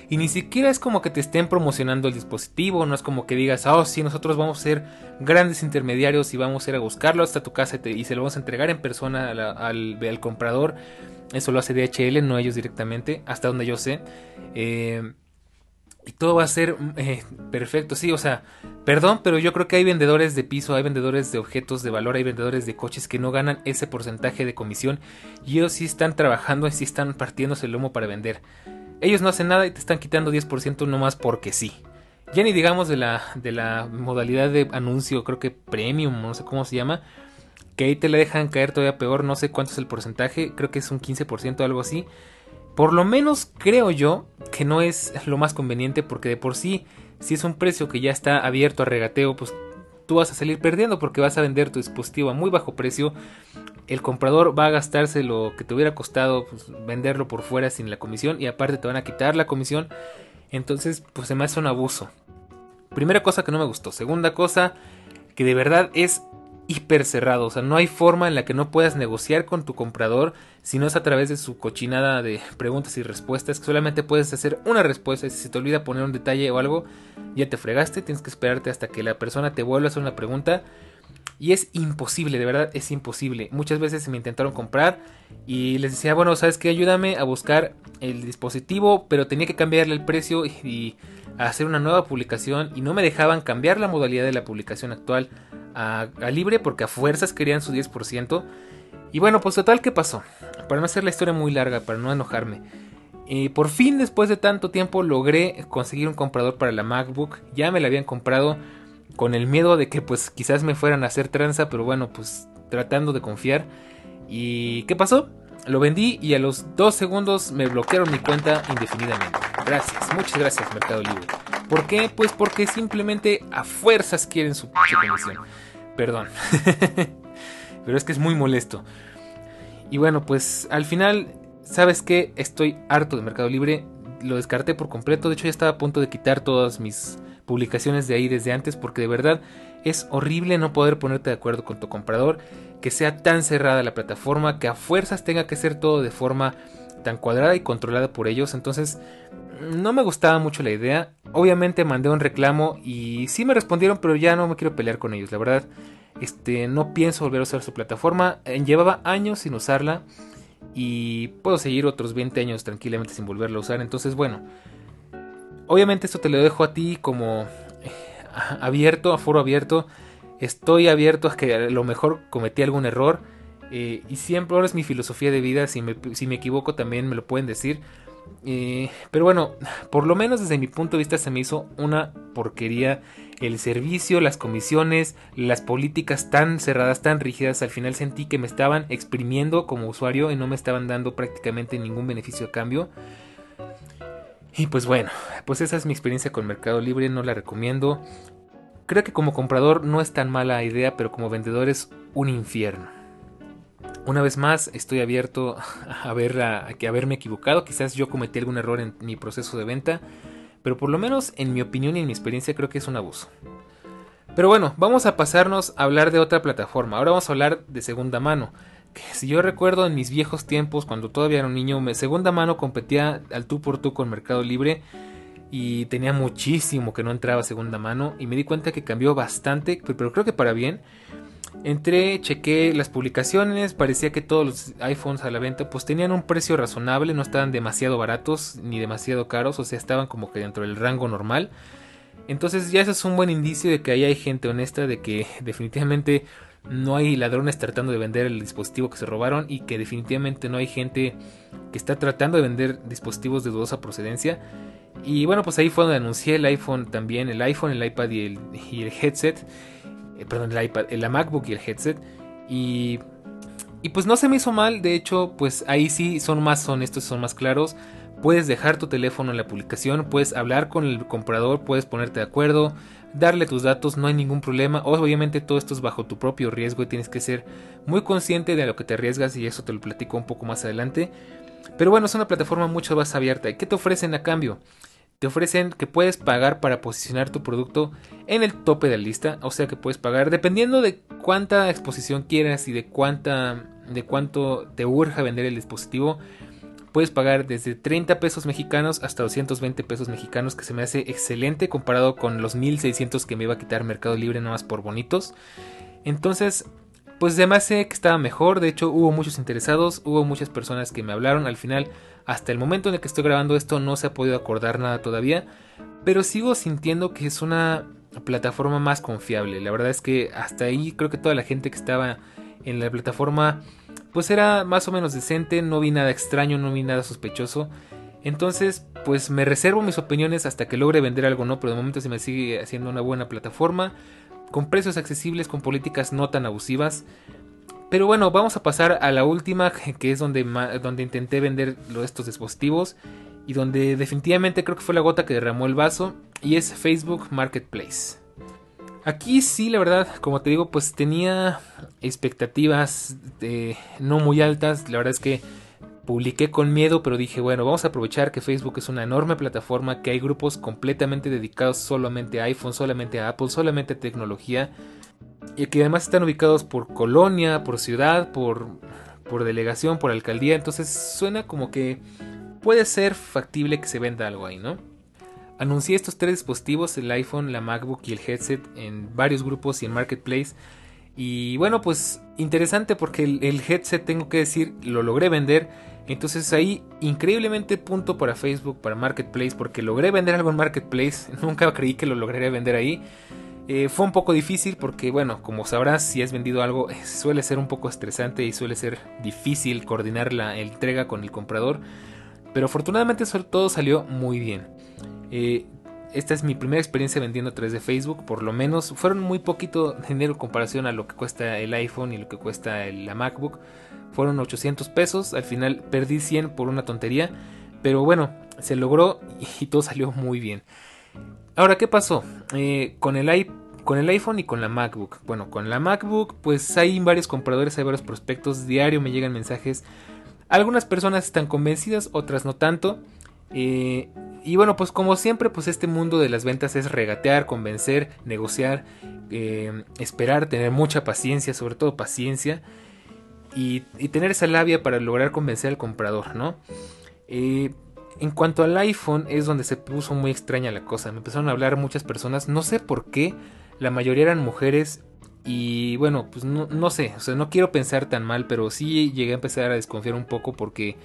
y ni siquiera es como que te estén promocionando el dispositivo, no es como que digas, oh sí, nosotros vamos a ser grandes intermediarios y vamos a ir a buscarlo hasta tu casa y, se lo vamos a entregar en persona al, al, comprador. Eso lo hace DHL, no ellos directamente, hasta donde yo sé. Eh, y todo va a ser eh, perfecto. Sí, o sea, perdón, pero yo creo que hay vendedores de piso, hay vendedores de objetos de valor, hay vendedores de coches que no ganan ese porcentaje de comisión y ellos sí están trabajando y sí están partiéndose el lomo para vender. Ellos no hacen nada y te están quitando 10% nomás porque sí. Ya ni digamos de la, de la modalidad de anuncio, creo que premium, no sé cómo se llama, que ahí te la dejan caer todavía peor, no sé cuánto es el porcentaje, creo que es un 15% o algo así. Por lo menos creo yo que no es lo más conveniente porque de por sí, si es un precio que ya está abierto a regateo, pues tú vas a salir perdiendo porque vas a vender tu dispositivo a muy bajo precio. El comprador va a gastarse lo que te hubiera costado pues, venderlo por fuera sin la comisión y aparte te van a quitar la comisión. Entonces, pues se me hace un abuso. Primera cosa que no me gustó. Segunda cosa que de verdad es hiper cerrado. O sea, no hay forma en la que no puedas negociar con tu comprador si no es a través de su cochinada de preguntas y respuestas. Que solamente puedes hacer una respuesta. Y si se te olvida poner un detalle o algo, ya te fregaste. Tienes que esperarte hasta que la persona te vuelva a hacer una pregunta. Y es imposible, de verdad es imposible. Muchas veces me intentaron comprar y les decía, bueno, sabes que ayúdame a buscar el dispositivo, pero tenía que cambiarle el precio y hacer una nueva publicación y no me dejaban cambiar la modalidad de la publicación actual a, libre porque a fuerzas querían su 10%. Y bueno, pues total, ¿qué pasó? Para no hacer la historia muy larga, para no enojarme. y por fin, después de tanto tiempo, logré conseguir un comprador para la MacBook. Ya me la habían comprado con el miedo de que pues quizás me fueran a hacer tranza, pero bueno, pues tratando de confiar. ¿Y qué pasó? Lo vendí y a los dos segundos me bloquearon mi cuenta indefinidamente. Gracias, muchas gracias Mercado Libre. ¿Por qué? Pues porque simplemente a fuerzas quieren su comisión. Perdón. [laughs] Pero es que es muy molesto. Y bueno, pues al final, ¿sabes qué? Estoy harto de Mercado Libre. Lo descarté por completo. De hecho, ya estaba a punto de quitar todas mis publicaciones de ahí desde antes porque de verdad es horrible no poder ponerte de acuerdo con tu comprador, que sea tan cerrada la plataforma, que a fuerzas tenga que ser todo de forma tan cuadrada y controlada por ellos. Entonces, no me gustaba mucho la idea. Obviamente mandé un reclamo y sí me respondieron, pero ya no me quiero pelear con ellos. La verdad, este, no pienso volver a usar su plataforma. Eh, llevaba años sin usarla y puedo seguir otros 20 años tranquilamente sin volverla a usar. Entonces, bueno, obviamente esto te lo dejo a ti como abierto, a foro abierto. Estoy abierto a que a lo mejor cometí algún error. Eh, y siempre ahora es mi filosofía de vida. Si me, si me equivoco también me lo pueden decir. Eh, pero bueno, por lo menos desde mi punto de vista se me hizo una porquería el servicio, las comisiones, las políticas tan cerradas, tan rígidas. Al final sentí que me estaban exprimiendo como usuario y no me estaban dando prácticamente ningún beneficio a cambio. Y pues bueno, pues esa es mi experiencia con Mercado Libre, no la recomiendo. Creo que como comprador no es tan mala idea, pero como vendedor es un infierno. Una vez más, estoy abierto a ver a, que haberme equivocado. Quizás yo cometí algún error en mi proceso de venta, pero por lo menos en mi opinión y en mi experiencia creo que es un abuso. Pero bueno, vamos a pasarnos a hablar de otra plataforma. Ahora vamos a hablar de segunda mano si yo recuerdo en mis viejos tiempos, cuando todavía era un niño, me segunda mano competía al tú por tú con Mercado Libre y tenía muchísimo que no entraba segunda mano y me di cuenta que cambió bastante, pero creo que para bien. Entré, chequé las publicaciones, parecía que todos los iPhones a la venta pues tenían un precio razonable, no estaban demasiado baratos ni demasiado caros, o sea, estaban como que dentro del rango normal. Entonces ya eso es un buen indicio de que ahí hay gente honesta, de que [laughs] definitivamente no hay ladrones tratando de vender el dispositivo que se robaron y que definitivamente no hay gente que está tratando de vender dispositivos de dudosa procedencia. Y bueno, pues ahí fue donde anuncié el iPhone también, el iPhone, el iPad y el, headset. Eh, perdón, el iPad, la MacBook y el headset. Y, y pues no se me hizo mal, de hecho, pues ahí sí son más honestos, son más claros. Puedes dejar tu teléfono en la publicación, puedes hablar con el comprador, puedes ponerte de acuerdo, darle tus datos, no hay ningún problema. Obviamente todo esto es bajo tu propio riesgo y tienes que ser muy consciente de lo que te arriesgas y eso te lo platico un poco más adelante. Pero bueno, es una plataforma mucho más abierta. ¿Y qué te ofrecen a cambio? Te ofrecen que puedes pagar para posicionar tu producto en el tope de la lista, o sea que puedes pagar dependiendo de cuánta exposición quieras y de cuánta de cuánto te urja vender el dispositivo puedes pagar desde 30 pesos mexicanos hasta 220 pesos mexicanos, que se me hace excelente comparado con los 1600 que me iba a quitar Mercado Libre nada más por bonitos. Entonces, pues además sé que estaba mejor, de hecho hubo muchos interesados, hubo muchas personas que me hablaron, al final hasta el momento en el que estoy grabando esto no se ha podido acordar nada todavía, pero sigo sintiendo que es una plataforma más confiable, la verdad es que hasta ahí creo que toda la gente que estaba en la plataforma pues era más o menos decente, no vi nada extraño, no vi nada sospechoso. Entonces, pues me reservo mis opiniones hasta que logre vender algo, ¿no? Pero de momento se me sigue haciendo una buena plataforma, con precios accesibles, con políticas no tan abusivas. Pero bueno, vamos a pasar a la última, [laughs] que es donde, donde intenté vender estos dispositivos y donde definitivamente creo que fue la gota que derramó el vaso, y es Facebook Marketplace. Aquí sí, la verdad, como te digo, pues tenía expectativas de no muy altas. La verdad es que publiqué con miedo, pero dije, bueno, vamos a aprovechar que Facebook es una enorme plataforma, que hay grupos completamente dedicados solamente a iPhone, solamente a Apple, solamente a tecnología, y que además están ubicados por colonia, por ciudad, por, por delegación, por alcaldía. Entonces suena como que puede ser factible que se venda algo ahí, ¿no? Anuncié estos tres dispositivos, el iPhone, la MacBook y el headset, en varios grupos y en Marketplace. Y bueno, pues interesante porque el, headset, tengo que decir, lo logré vender. Entonces ahí increíblemente punto para Facebook, para Marketplace, porque logré vender algo en Marketplace. [laughs] Nunca creí que lo lograría vender ahí. Eh, fue un poco difícil porque, bueno, como sabrás, si has vendido algo, eh, suele ser un poco estresante y suele ser difícil coordinar la entrega con el comprador. Pero afortunadamente todo salió muy bien. Eh, esta es mi primera experiencia vendiendo a través de Facebook, por lo menos fueron muy poquito [laughs] dinero en comparación a lo que cuesta el iPhone y lo que cuesta la MacBook. Fueron 800 pesos, al final perdí 100 por una tontería, pero bueno, se logró [laughs] y todo salió muy bien. Ahora, ¿qué pasó? Eh, con, el con el iPhone y con la MacBook. Bueno, con la MacBook pues hay varios compradores, hay varios prospectos, diario me llegan mensajes. Algunas personas están convencidas, otras no tanto. Eh, y bueno, pues como siempre, pues este mundo de las ventas es regatear, convencer, negociar, eh, esperar, tener mucha paciencia, sobre todo paciencia, y, tener esa labia para lograr convencer al comprador, ¿no? Eh, en cuanto al iPhone es donde se puso muy extraña la cosa, me empezaron a hablar muchas personas, no sé por qué, la mayoría eran mujeres y bueno, pues no, no sé, o sea, no quiero pensar tan mal, pero sí llegué a empezar a desconfiar un poco porque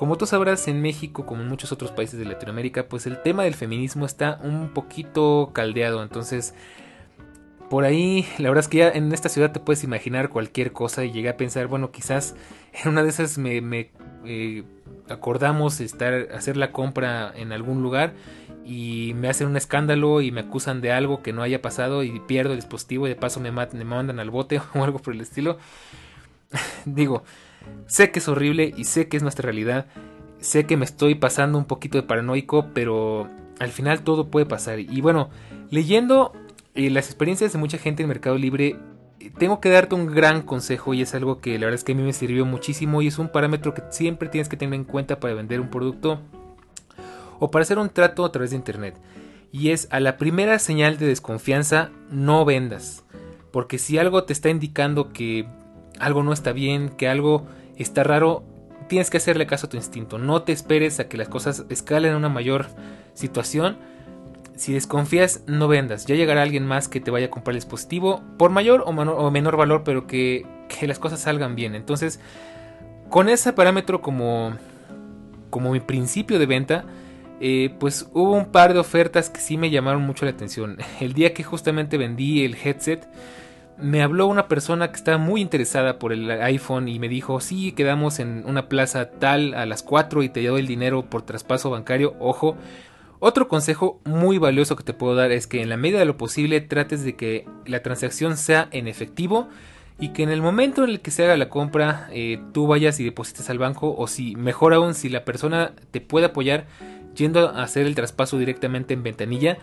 como tú sabrás, en México, como en muchos otros países de Latinoamérica, pues el tema del feminismo está un poquito caldeado. Entonces, por ahí, la verdad es que ya en esta ciudad te puedes imaginar cualquier cosa y llegué a pensar, bueno, quizás en una de esas me, eh, acordamos estar, hacer la compra en algún lugar y me hacen un escándalo y me acusan de algo que no haya pasado y pierdo el dispositivo y de paso me, me mandan al bote [laughs] o algo por el estilo. [laughs] Digo, Sé que es horrible y sé que es nuestra realidad. Sé que me estoy pasando un poquito de paranoico, pero al final todo puede pasar. Y bueno, leyendo eh, las experiencias de mucha gente en Mercado Libre, eh, tengo que darte un gran consejo y es algo que la verdad es que a mí me sirvió muchísimo y es un parámetro que siempre tienes que tener en cuenta para vender un producto o para hacer un trato a través de Internet. Y es a la primera señal de desconfianza no vendas. Porque si algo te está indicando que algo no está bien, que algo está raro, tienes que hacerle caso a tu instinto. No te esperes a que las cosas escalen a una mayor situación. Si desconfías, no vendas. Ya llegará alguien más que te vaya a comprar el dispositivo por mayor o, menor, valor, pero que, las cosas salgan bien. Entonces, con ese parámetro como, como mi principio de venta, eh, pues hubo un par de ofertas que sí me llamaron mucho la atención. [laughs] El día que justamente vendí el headset, me habló una persona que estaba muy interesada por el iPhone y me dijo, sí, quedamos en una plaza tal a las 4 y te doy el dinero por traspaso bancario. Ojo, otro consejo muy valioso que te puedo dar es que en la medida de lo posible trates de que la transacción sea en efectivo y que en el momento en el que se haga la compra eh, tú vayas y deposites al banco o si mejor aún si la persona te puede apoyar yendo a hacer el traspaso directamente en ventanilla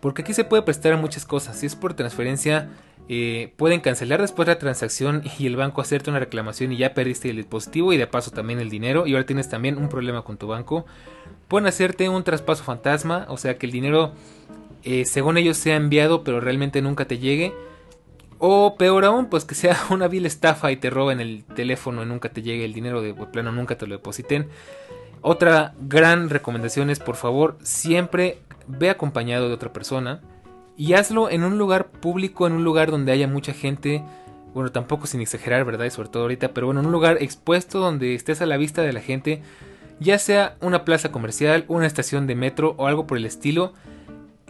porque aquí se puede prestar a muchas cosas si es por transferencia eh, pueden cancelar después la transacción [laughs] y el banco hacerte una reclamación y ya perdiste el dispositivo y de paso también el dinero y ahora tienes también un problema con tu banco. Pueden hacerte un traspaso fantasma, o sea que el dinero eh, según ellos sea enviado pero realmente nunca te llegue. O peor aún, pues que sea [laughs] una vil estafa y te roben el teléfono y nunca te llegue el dinero de plano, nunca te lo depositen. Otra gran recomendación es por favor siempre ve acompañado de otra persona y hazlo en un lugar público, en un lugar donde haya mucha gente. Bueno, tampoco sin exagerar, ¿verdad? Y sobre todo ahorita, pero bueno, en un lugar expuesto donde estés a la vista de la gente, ya sea una plaza comercial, una estación de metro o algo por el estilo,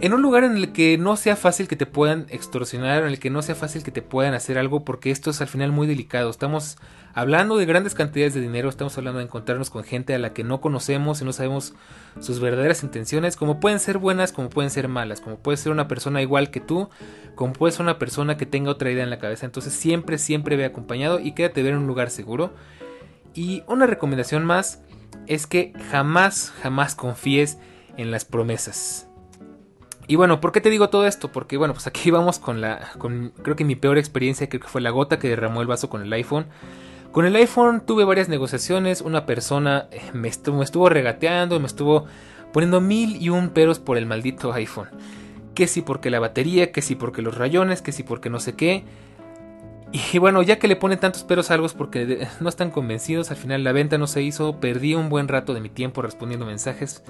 en un lugar en el que no sea fácil que te puedan extorsionar, en el que no sea fácil que te puedan hacer algo, porque esto es al final muy delicado. Estamos hablando de grandes cantidades de dinero, estamos hablando de encontrarnos con gente a la que no conocemos y no sabemos sus verdaderas intenciones, como pueden ser buenas, como pueden ser malas, como puede ser una persona igual que tú, como puede ser una persona que tenga otra idea en la cabeza. Entonces siempre, siempre ve acompañado y quédate ver en un lugar seguro. Y una recomendación más es que jamás, jamás confíes en las promesas. Y bueno, ¿por qué te digo todo esto? Porque bueno, pues aquí [laughs] vamos con la, creo que mi peor experiencia, creo que fue la gota que derramó el vaso con el iPhone. Con el iPhone tuve varias negociaciones, una persona eh, me estuvo, regateando, me estuvo poniendo mil y un peros por el maldito iPhone. Que si porque la batería, que si porque los rayones, que si porque no sé qué. Y bueno, ya que le pone tantos peros a algo es porque no están convencidos, al final la venta no se hizo, perdí un buen rato de mi tiempo respondiendo mensajes.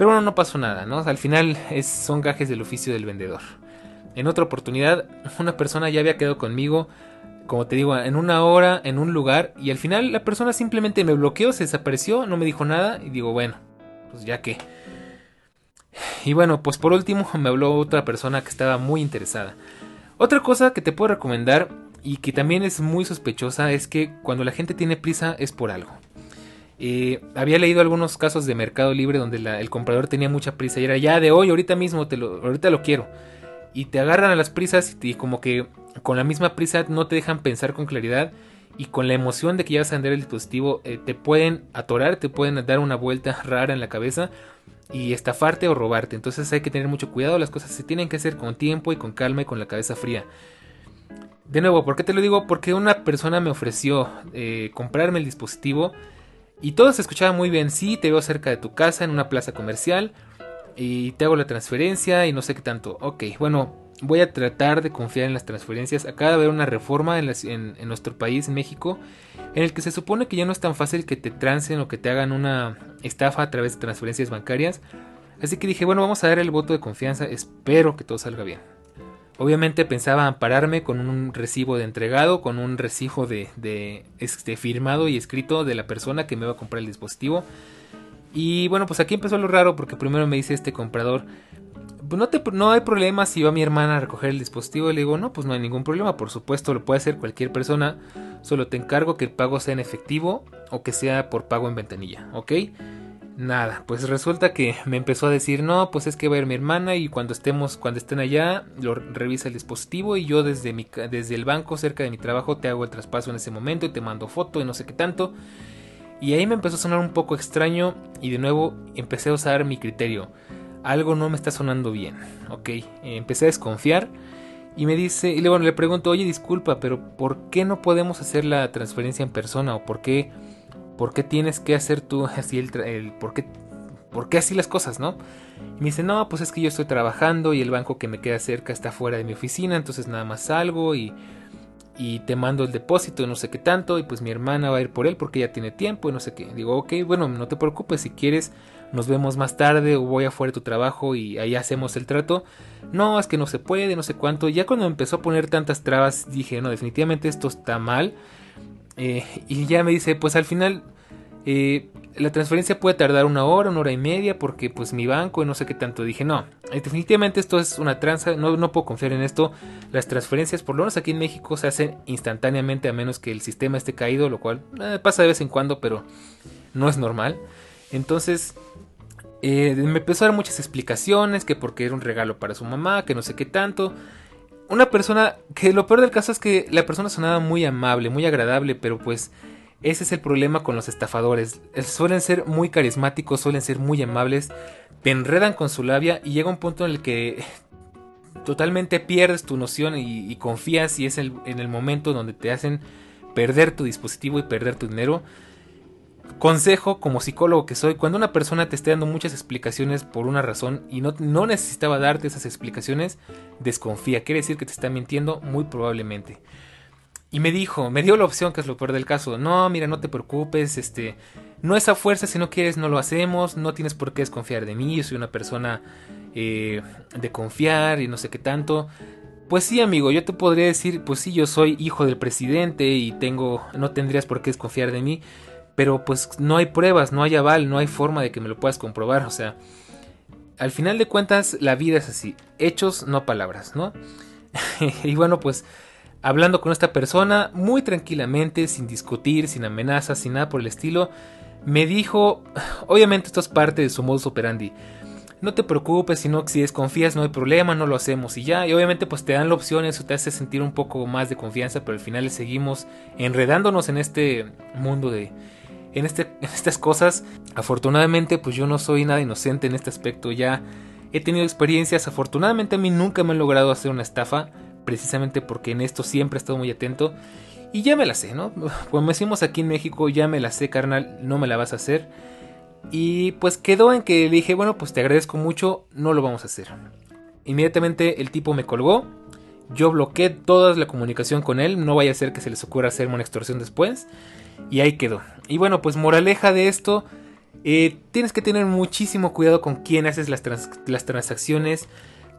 Pero bueno, no pasó nada, ¿no? Al final es, son gajes del oficio del vendedor. En otra oportunidad, una persona ya había quedado conmigo, como te digo, en una hora, en un lugar, y al final la persona simplemente me bloqueó, se desapareció, no me dijo nada, y digo, bueno, pues ya que. Y bueno, pues por último me habló otra persona que estaba muy interesada. Otra cosa que te puedo recomendar y que también es muy sospechosa es que cuando la gente tiene prisa es por algo. Eh, había leído algunos casos de Mercado Libre donde el comprador tenía mucha prisa y era ya de hoy, ahorita mismo, te lo, ahorita lo quiero. Y te agarran a las prisas y, como que con la misma prisa no te dejan pensar con claridad y con la emoción de que ya vas a vender el dispositivo eh, te pueden atorar, te pueden dar una vuelta [laughs] rara en la cabeza y estafarte o robarte. Entonces hay que tener mucho cuidado, las cosas se tienen que hacer con tiempo y con calma y con la cabeza fría. De nuevo, ¿por qué te lo digo? Porque una persona me ofreció eh, comprarme el dispositivo y todo se escuchaba muy bien. Sí, te veo cerca de tu casa, en una plaza comercial, y te hago la transferencia y no sé qué tanto. Ok, bueno, voy a tratar de confiar en las transferencias. Acaba de haber una reforma en, nuestro país, en México, en el que se supone que ya no es tan fácil que te trancen o que te hagan una estafa a través de transferencias bancarias. Así que dije, bueno, vamos a dar el voto de confianza. Espero que todo salga bien. Obviamente pensaba ampararme con un recibo de entregado, con un recibo de, este, firmado y escrito de la persona que me va a comprar el dispositivo. Y bueno, pues aquí empezó lo raro porque primero me dice este comprador, pues no, te, no hay problema si va mi hermana a recoger el dispositivo. Y le digo, no, pues no hay ningún problema, por supuesto lo puede hacer cualquier persona. Solo te encargo que el pago sea en efectivo o que sea por pago en ventanilla, ¿ok? Nada, pues resulta que [laughs] me empezó a decir, no, pues es que va a ir mi hermana y cuando estemos, cuando estén allá, lo revisa el dispositivo y yo desde, mi, desde el banco cerca de mi trabajo te hago el traspaso en ese momento y te mando foto y no sé qué tanto. Y ahí me empezó a sonar un poco extraño y de nuevo empecé a usar mi criterio. Algo no me está sonando bien, ok. Empecé a desconfiar y me dice, y luego le pregunto, oye, disculpa, pero ¿por qué no podemos hacer la transferencia en persona? ¿O por qué ¿por qué tienes que hacer tú [laughs] así el, el por, qué, por qué así las cosas, no? Y me dice, no, pues es que yo estoy trabajando y el banco que me queda cerca está fuera de mi oficina, entonces nada más salgo y, y te mando el depósito, no sé qué tanto, y pues mi hermana va a ir por él porque ya tiene tiempo y no sé qué. Digo, ok, bueno, no te preocupes, si quieres nos vemos más tarde o voy afuera de tu trabajo y ahí hacemos el trato. No, es que no se puede, no sé cuánto. Ya cuando empezó a poner tantas trabas dije, no, definitivamente esto está mal. Eh, y ya me dice, pues al final eh, la transferencia puede tardar una hora, una hora y media, porque pues mi banco y no sé qué tanto. Dije, no, eh, definitivamente esto es una tranza, no, no puedo confiar en esto. Las transferencias, por lo menos aquí en México, se hacen instantáneamente a menos que el sistema esté caído, lo cual pasa de vez en cuando, pero no es normal. Entonces, me empezó a dar muchas explicaciones, que porque era un regalo para su mamá, que no sé qué tanto una persona que lo peor del caso es que la persona sonaba muy amable, muy agradable, pero pues ese es el problema con los estafadores. Suelen ser muy carismáticos, suelen ser muy amables, te enredan con su labia y llega un punto en el que [laughs] totalmente pierdes tu noción y, confías y es en el momento donde te hacen perder tu dispositivo y perder tu dinero consejo como psicólogo que soy, cuando una persona te esté dando muchas explicaciones por una razón y no, no, necesitaba darte esas explicaciones, desconfía. Quiere decir que te está mintiendo muy probablemente. Y me dijo, me dio la opción, que es lo peor del caso. No, mira, no te preocupes, este, no es a fuerza, si no quieres no lo hacemos, no tienes por qué desconfiar de mí, yo soy una persona eh, de confiar y no sé qué tanto. Pues sí, amigo, yo te podría decir, pues sí, yo soy hijo del presidente y tengo, no tendrías por qué desconfiar de mí pero pues no hay pruebas, no hay aval, no hay forma de que me lo puedas comprobar, o sea, al final de cuentas la vida es así, hechos, no palabras, ¿no? [laughs] y bueno, pues hablando con esta persona muy tranquilamente, sin discutir, sin amenazas, sin nada por el estilo, me dijo, [sighs] obviamente esto es parte de su modus operandi, no te preocupes, sino si desconfías no hay problema, no lo hacemos y ya. Y obviamente pues te dan la opción, eso te hace sentir un poco más de confianza, pero al final seguimos enredándonos en este mundo de, en, este, [laughs] estas cosas. Afortunadamente, pues yo no soy nada inocente en este aspecto. Ya he tenido experiencias. Afortunadamente a mí nunca me han logrado hacer una estafa. Precisamente porque en esto siempre he estado muy atento. Y ya me la sé, ¿no? [laughs] Como decimos aquí en México, ya me la sé, carnal, no me la vas a hacer. Y pues quedó en que le dije, bueno, pues te agradezco mucho, no lo vamos a hacer. Inmediatamente el tipo me colgó. Yo bloqueé toda la comunicación con él, no vaya a ser que se les ocurra hacerme una extorsión después. Y ahí quedó. Y bueno, pues moraleja de esto, eh, tienes que tener muchísimo cuidado con quién haces las, las transacciones.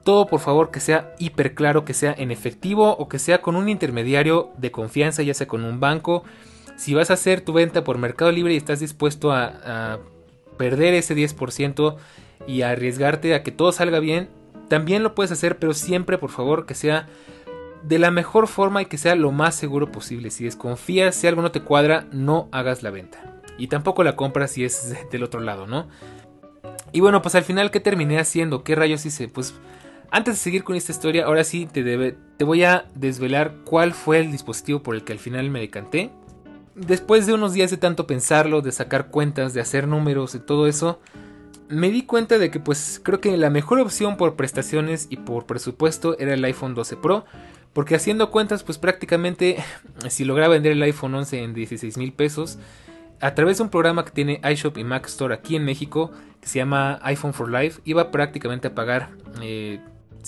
Todo por favor que sea hiper claro, que sea en efectivo o que sea con un intermediario de confianza, ya sea con un banco. Si vas a hacer tu venta por Mercado Libre y estás dispuesto a, a perder ese 10% y a arriesgarte a que todo salga bien, también lo puedes hacer, pero siempre por favor que sea de la mejor forma y que sea lo más seguro posible. Si desconfías, si algo no te cuadra, no hagas la venta. y tampoco la compras si es [laughs] del otro lado, ¿no? Y bueno, pues al final, ¿qué terminé haciendo? ¿Qué rayos hice? Pues antes de seguir con esta historia, ahora sí te, te voy a desvelar cuál fue el dispositivo por el que al final me decanté. Después de unos días de tanto pensarlo, de sacar cuentas, de hacer números y todo eso, me di cuenta de que pues creo que la mejor opción por prestaciones y por presupuesto era el iPhone 12 Pro. Porque haciendo cuentas pues prácticamente [laughs] si lograba vender el iPhone 11 en 16 mil pesos, a través de un programa que tiene iShop y Mac Store aquí en México, que se llama iPhone for Life, iba prácticamente a pagar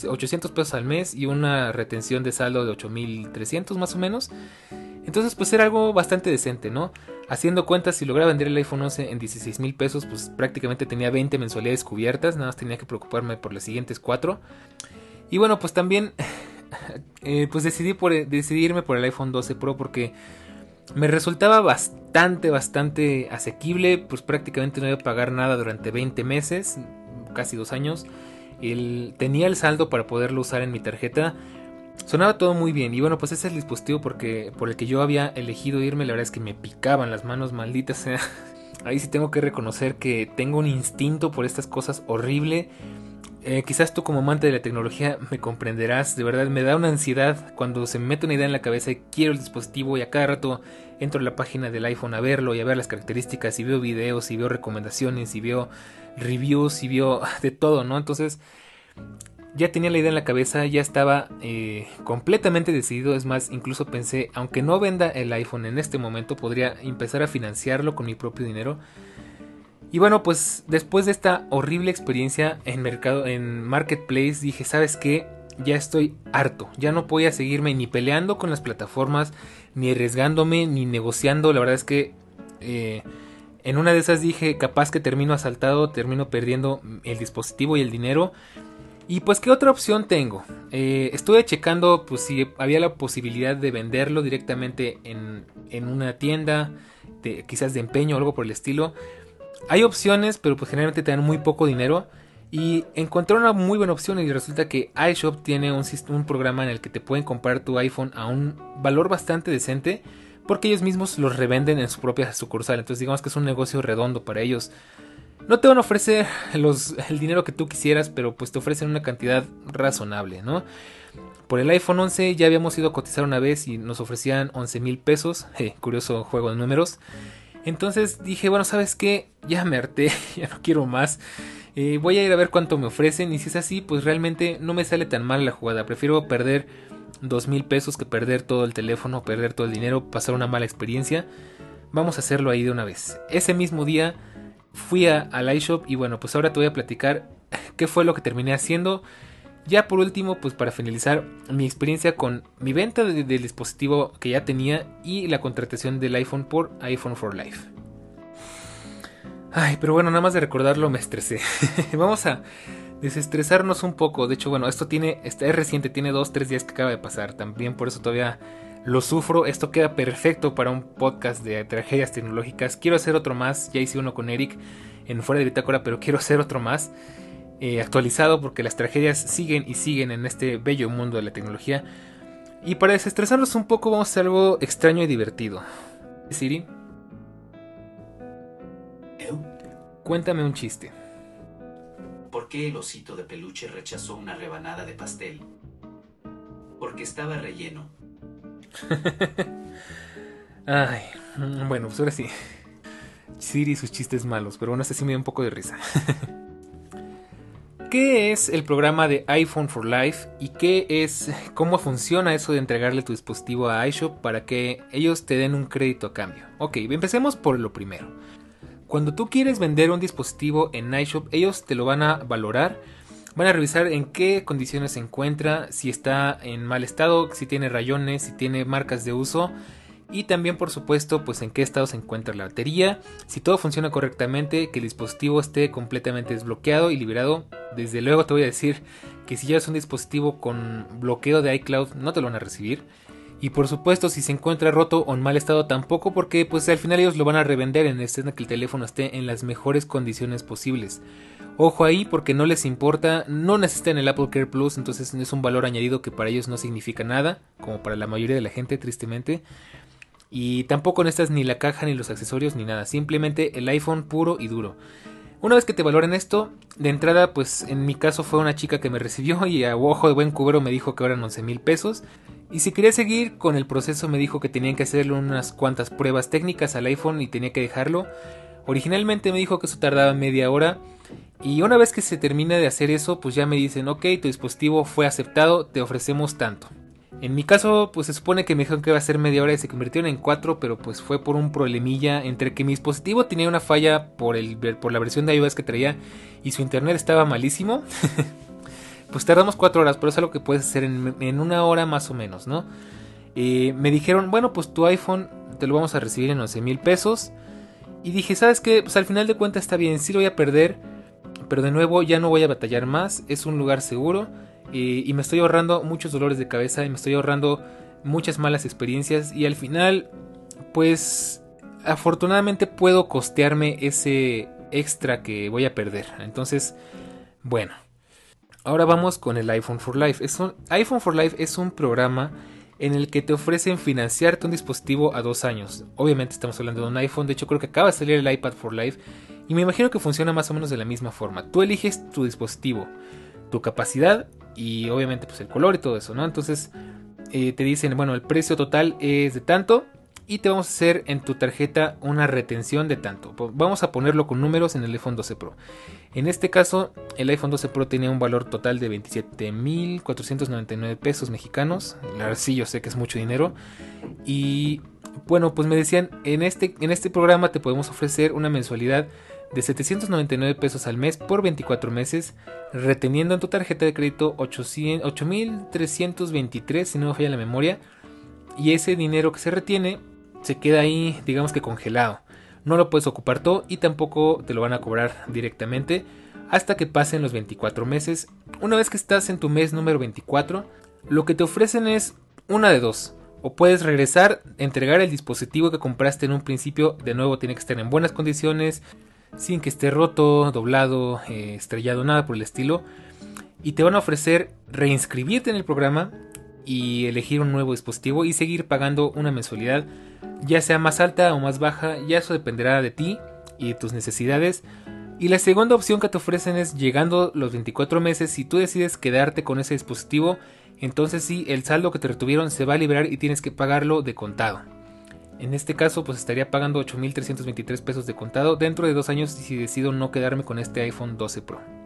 800 eh, pesos al mes y una retención de saldo de 8300 más o menos. Entonces pues era algo bastante decente, ¿no? Haciendo cuentas, si lograba vender el iPhone 11 en 16 mil pesos, pues prácticamente tenía 20 mensualidades cubiertas, nada más tenía que preocuparme por las siguientes 4. Y bueno, pues también [laughs] eh, pues decidí, por, decidirme por el iPhone 12 Pro porque me resultaba bastante, bastante asequible, pues prácticamente no iba a pagar nada durante 20 meses, casi dos años. Tenía el saldo para poderlo usar en mi tarjeta. Sonaba todo muy bien y bueno, pues ese es el dispositivo porque, por el que yo había elegido irme. La verdad es que me picaban las manos malditas. [laughs] Ahí sí tengo que reconocer que tengo un instinto por estas cosas horrible. Eh, quizás tú como amante de la tecnología me comprenderás, de verdad me da una ansiedad cuando se me mete una idea en la cabeza y quiero el dispositivo y a cada rato entro a la página del iPhone a verlo y a ver las características y veo videos y veo recomendaciones y veo reviews y veo [laughs] de todo, ¿no? Entonces ya tenía la idea en la cabeza, ya estaba eh, completamente decidido, es más, incluso pensé, aunque no venda el iPhone en este momento, podría empezar a financiarlo con mi propio dinero y bueno, pues después de esta horrible experiencia en mercado, en Marketplace, dije, ¿sabes qué? Ya estoy harto. Ya no voy a seguirme ni peleando con las plataformas, ni arriesgándome, ni negociando. La verdad es que eh, en una de esas dije, capaz que termino asaltado, termino perdiendo el dispositivo y el dinero. Y pues, ¿qué otra opción tengo? Eh, estuve checando pues, si había la posibilidad de venderlo directamente en, en una tienda, de, quizás de empeño o algo por el estilo. Hay opciones, pero pues generalmente te dan muy poco dinero. Y encontré una muy buena opción y resulta que iShop tiene un, un programa en el que te pueden comprar tu iPhone a un valor bastante decente porque ellos mismos los revenden en su propia sucursal. Entonces digamos que es un negocio redondo para ellos. No te van a ofrecer el dinero que tú quisieras, pero pues te ofrecen una cantidad razonable, ¿no? Por el iPhone 11 ya habíamos ido a cotizar una vez y nos ofrecían 11 mil pesos. [laughs] curioso juego de números. Entonces dije, bueno, ¿sabes qué? Ya me harté, [laughs] ya no quiero más. Eh, voy a ir a ver cuánto me ofrecen y si es así, pues realmente no me sale tan mal la jugada. Prefiero perder dos mil pesos que perder todo el teléfono, perder todo el dinero, pasar una mala experiencia. Vamos a hacerlo ahí de una vez. Ese mismo día fui a, al iShop y bueno, pues ahora te voy a platicar qué fue lo que terminé haciendo. Ya por último, pues para finalizar mi experiencia con mi venta del dispositivo que ya tenía y la contratación del iPhone por iPhone for Life. Ay, pero bueno, nada más de recordarlo me estresé. [laughs] Vamos a desestresarnos un poco. De hecho, bueno, esto tiene, este es reciente, tiene dos, tres días que acaba de pasar. También por eso todavía lo sufro. Esto queda perfecto para un podcast de tragedias tecnológicas. Quiero hacer otro más. Ya hice uno con Eric en fuera de bitácora, pero quiero hacer otro más. Eh, actualizado porque las tragedias siguen y siguen en este bello mundo de la tecnología. Y para desestresarnos un poco vamos a hacer algo extraño y divertido. Siri. Cuéntame un chiste. ¿Por qué el osito de peluche rechazó una rebanada de pastel? Porque estaba relleno. [laughs] Ay, bueno, pues ahora sí. Siri y sus chistes malos, pero bueno, este sí me da un poco de risa. [laughs] ¿Qué es el programa de iPhone for Life y qué es cómo funciona eso de entregarle tu dispositivo a iShop para que ellos te den un crédito a cambio? Ok, empecemos por lo primero. Cuando tú quieres vender un dispositivo en iShop, ellos te lo van a valorar, van a revisar en qué condiciones se encuentra, si está en mal estado, si tiene rayones, si tiene marcas de uso y también por supuesto pues en qué estado se encuentra la batería, si todo funciona correctamente, que el dispositivo esté completamente desbloqueado y liberado. Desde luego te voy a decir que si llevas un dispositivo con bloqueo de iCloud no te lo van a recibir. Y por supuesto si se encuentra roto o en mal estado tampoco porque pues al final ellos lo van a revender en el que el teléfono esté en las mejores condiciones posibles. Ojo ahí porque no les importa, no necesitan el Apple Care Plus, entonces es un valor añadido que para ellos no significa nada, como para la mayoría de la gente tristemente. Y tampoco necesitas ni la caja ni los accesorios ni nada, simplemente el iPhone puro y duro. Una vez que te valoren esto, de entrada, pues en mi caso fue una chica que me recibió y a ojo de buen cubero me dijo que eran 11 mil pesos. Y si quería seguir con el proceso me dijo que tenían que hacerle unas cuantas pruebas técnicas al iPhone y tenía que dejarlo. Originalmente me dijo que eso tardaba media hora. Y una vez que se termine de hacer eso, pues ya me dicen, ok, tu dispositivo fue aceptado, te ofrecemos tanto. En mi caso, pues se supone que me dijeron que iba a ser media hora y se convirtieron en cuatro, pero pues fue por un problemilla entre que mi dispositivo tenía una falla por, el, por la versión de iOS que traía y su internet estaba malísimo. [laughs] pues tardamos cuatro horas, pero es algo que puedes hacer en, una hora más o menos, ¿no? Eh, me dijeron, bueno, pues tu iPhone te lo vamos a recibir en 11 mil pesos. Y dije, ¿sabes qué? Pues al final de cuentas está bien, sí lo voy a perder, pero de nuevo ya no voy a batallar más, es un lugar seguro y me estoy ahorrando muchos dolores de cabeza y me estoy ahorrando muchas malas experiencias y al final pues afortunadamente puedo costearme ese extra que voy a perder. Entonces, bueno. Ahora vamos con el iPhone for Life. Es un, iPhone for Life es un programa en el que te ofrecen financiarte un dispositivo a dos años. Obviamente estamos hablando de un iPhone, de hecho creo que acaba de salir el iPad for Life y me imagino que funciona más o menos de la misma forma. Tú eliges tu dispositivo, tu capacidad y obviamente pues el color y todo eso, ¿no? Entonces eh, te dicen, bueno, el precio total es de tanto y te vamos a hacer en tu tarjeta una retención de tanto. Vamos a ponerlo con números en el iPhone 12 Pro. En este caso, el iPhone 12 Pro tenía un valor total de 27.499 pesos mexicanos. La sí, yo sé que es mucho dinero. Y bueno, pues me decían, en este, en este programa te podemos ofrecer una mensualidad de 799 pesos al mes por 24 meses, reteniendo en tu tarjeta de crédito 8.323, si no me falla la memoria, y ese dinero que se retiene se queda ahí, digamos que congelado. No lo puedes ocupar todo y tampoco te lo van a cobrar directamente hasta que pasen los 24 meses. Una vez que estás en tu mes número 24, lo que te ofrecen es una de dos. O puedes regresar, entregar el dispositivo que compraste en un principio, de nuevo tiene que estar en buenas condiciones, sin que esté roto, doblado, eh, estrellado, nada por el estilo. Y te van a ofrecer reinscribirte en el programa y elegir un nuevo dispositivo y seguir pagando una mensualidad, ya sea más alta o más baja, ya eso dependerá de ti y de tus necesidades. Y la segunda opción que te ofrecen es llegando los 24 meses, si tú decides quedarte con ese dispositivo, entonces sí, el saldo que te retuvieron se va a liberar y tienes que pagarlo de contado. En este caso, pues estaría pagando 8.323 pesos de contado dentro de dos años si decido no quedarme con este iPhone 12 Pro.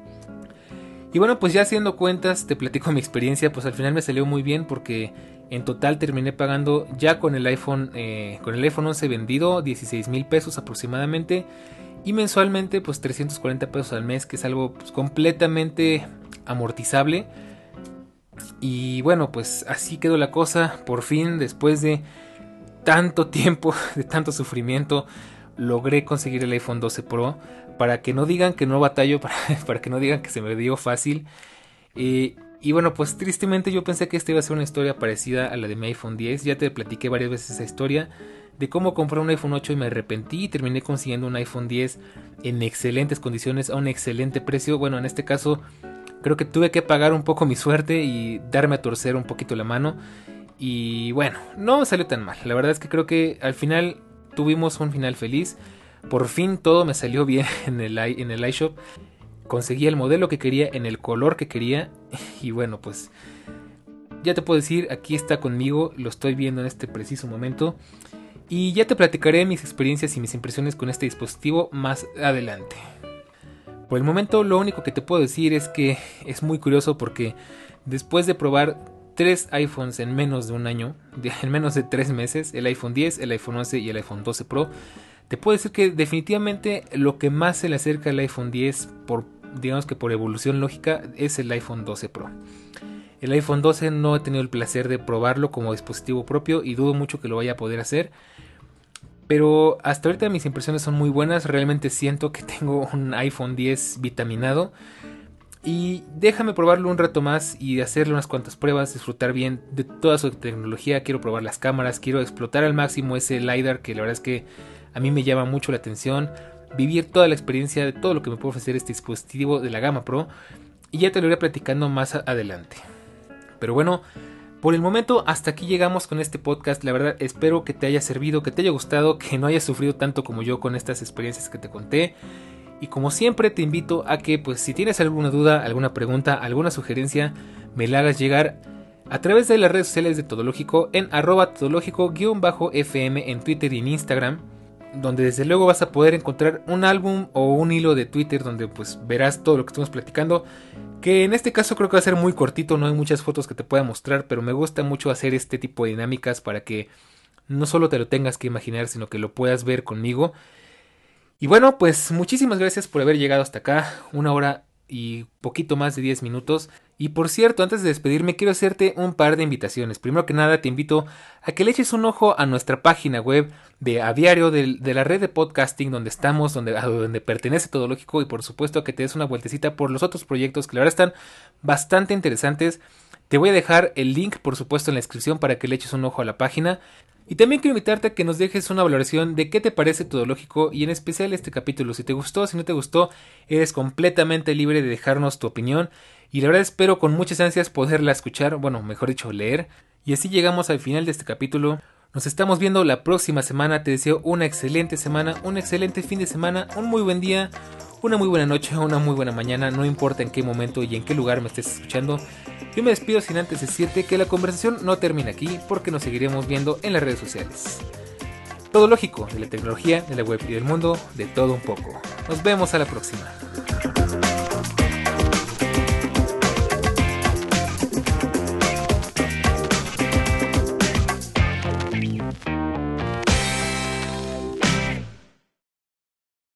Y bueno, pues ya haciendo cuentas, te platico [laughs] mi experiencia, pues al final me salió muy bien porque en total terminé pagando ya con el iPhone, eh, con el iPhone 11 vendido 16 mil pesos aproximadamente y mensualmente pues 340 pesos al mes, que es algo pues, completamente amortizable. Y bueno, pues así quedó la cosa, por fin después de tanto [laughs] tiempo, de tanto sufrimiento, logré conseguir el iPhone 12 Pro. Para que no digan que no batallo, [laughs] para, que no digan que se me dio fácil. Eh, y bueno, pues tristemente yo pensé que esta iba a ser una historia parecida a la de mi iPhone 10. Ya te platiqué varias veces esa historia de cómo compré un iPhone 8 y me arrepentí y terminé consiguiendo un iPhone 10 en excelentes condiciones a un excelente precio. Bueno, en este caso creo que tuve que pagar un poco mi suerte y darme a torcer un poquito la mano. Y bueno, no salió tan mal. La verdad es que creo que al final tuvimos un final feliz. Por fin todo me salió bien [laughs] en el, en el iShop. Conseguí el modelo que quería en el color que quería. [laughs] Y bueno, pues ya te puedo decir, aquí está conmigo. Lo estoy viendo en este preciso momento. Y ya te platicaré mis experiencias y mis impresiones con este dispositivo más adelante. Por el momento lo único que te puedo decir es que es muy curioso porque después de probar tres iPhones en menos de un año, en menos de tres meses, el iPhone 10, el iPhone 11 y el iPhone 12 Pro, te puedo decir que definitivamente lo que más se le acerca al iPhone 10 por digamos que por evolución lógica es el iPhone 12 Pro. El iPhone 12 no he tenido el placer de probarlo como dispositivo propio y dudo mucho que lo vaya a poder hacer. Pero hasta ahorita mis impresiones son muy buenas, realmente siento que [laughs] tengo un iPhone 10 vitaminado. Y déjame probarlo un rato más y hacerle unas cuantas pruebas, disfrutar bien de toda su tecnología. Quiero probar las cámaras, quiero explotar al máximo ese LiDAR que la verdad es que a mí me llama mucho la atención. Vivir toda la experiencia de todo lo que me puede ofrecer este dispositivo de la gama Pro. Y ya te lo iré platicando más adelante. Pero bueno, Por el momento, hasta aquí llegamos con este podcast. La verdad, espero que te haya servido, que te haya gustado, que no hayas sufrido tanto como yo con estas experiencias que te conté. Y como siempre, te invito a que, pues, si tienes alguna duda, alguna pregunta, alguna sugerencia, me la hagas llegar a través de las redes sociales de Todológico en arroba todológico-fm en Twitter y en Instagram donde desde luego vas a poder encontrar un álbum o un hilo de Twitter donde pues verás todo lo que estamos platicando. Que en este caso creo que va a ser muy cortito, no hay muchas fotos que te pueda mostrar, pero me gusta mucho hacer este tipo de dinámicas para que no solo te lo tengas que imaginar, sino que lo puedas ver conmigo. Y bueno, pues muchísimas gracias por haber llegado hasta acá, una hora y poquito más de 10 minutos. Y por cierto, antes de despedirme, quiero hacerte un par de invitaciones. Primero que nada, te invito a que le eches un ojo a nuestra página web de Aviario, de, de la red de podcasting donde estamos, donde, a donde pertenece Todo Lógico, y por supuesto que te des una vueltecita por los otros proyectos que la verdad están bastante interesantes. Te voy a dejar el link, por supuesto, en la descripción para que le eches un ojo a la página. Y también quiero invitarte a que nos dejes una valoración de qué te parece todo lógico y en especial este capítulo. Si te gustó, si no te gustó, eres completamente libre de dejarnos tu opinión. Y la verdad espero con muchas ansias poderla escuchar, bueno, mejor dicho, leer. Y así llegamos al final de este capítulo. Nos estamos viendo la próxima semana. Te deseo una excelente semana, un excelente fin de semana, un muy buen día, una muy buena noche, una muy buena mañana. No importa en qué momento y en qué lugar me estés escuchando. Yo me despido sin antes decirte que la conversación no termina aquí porque nos seguiremos viendo en las redes sociales. Todo lógico, de la tecnología, de la web y del mundo, de todo un poco. Nos vemos a la próxima.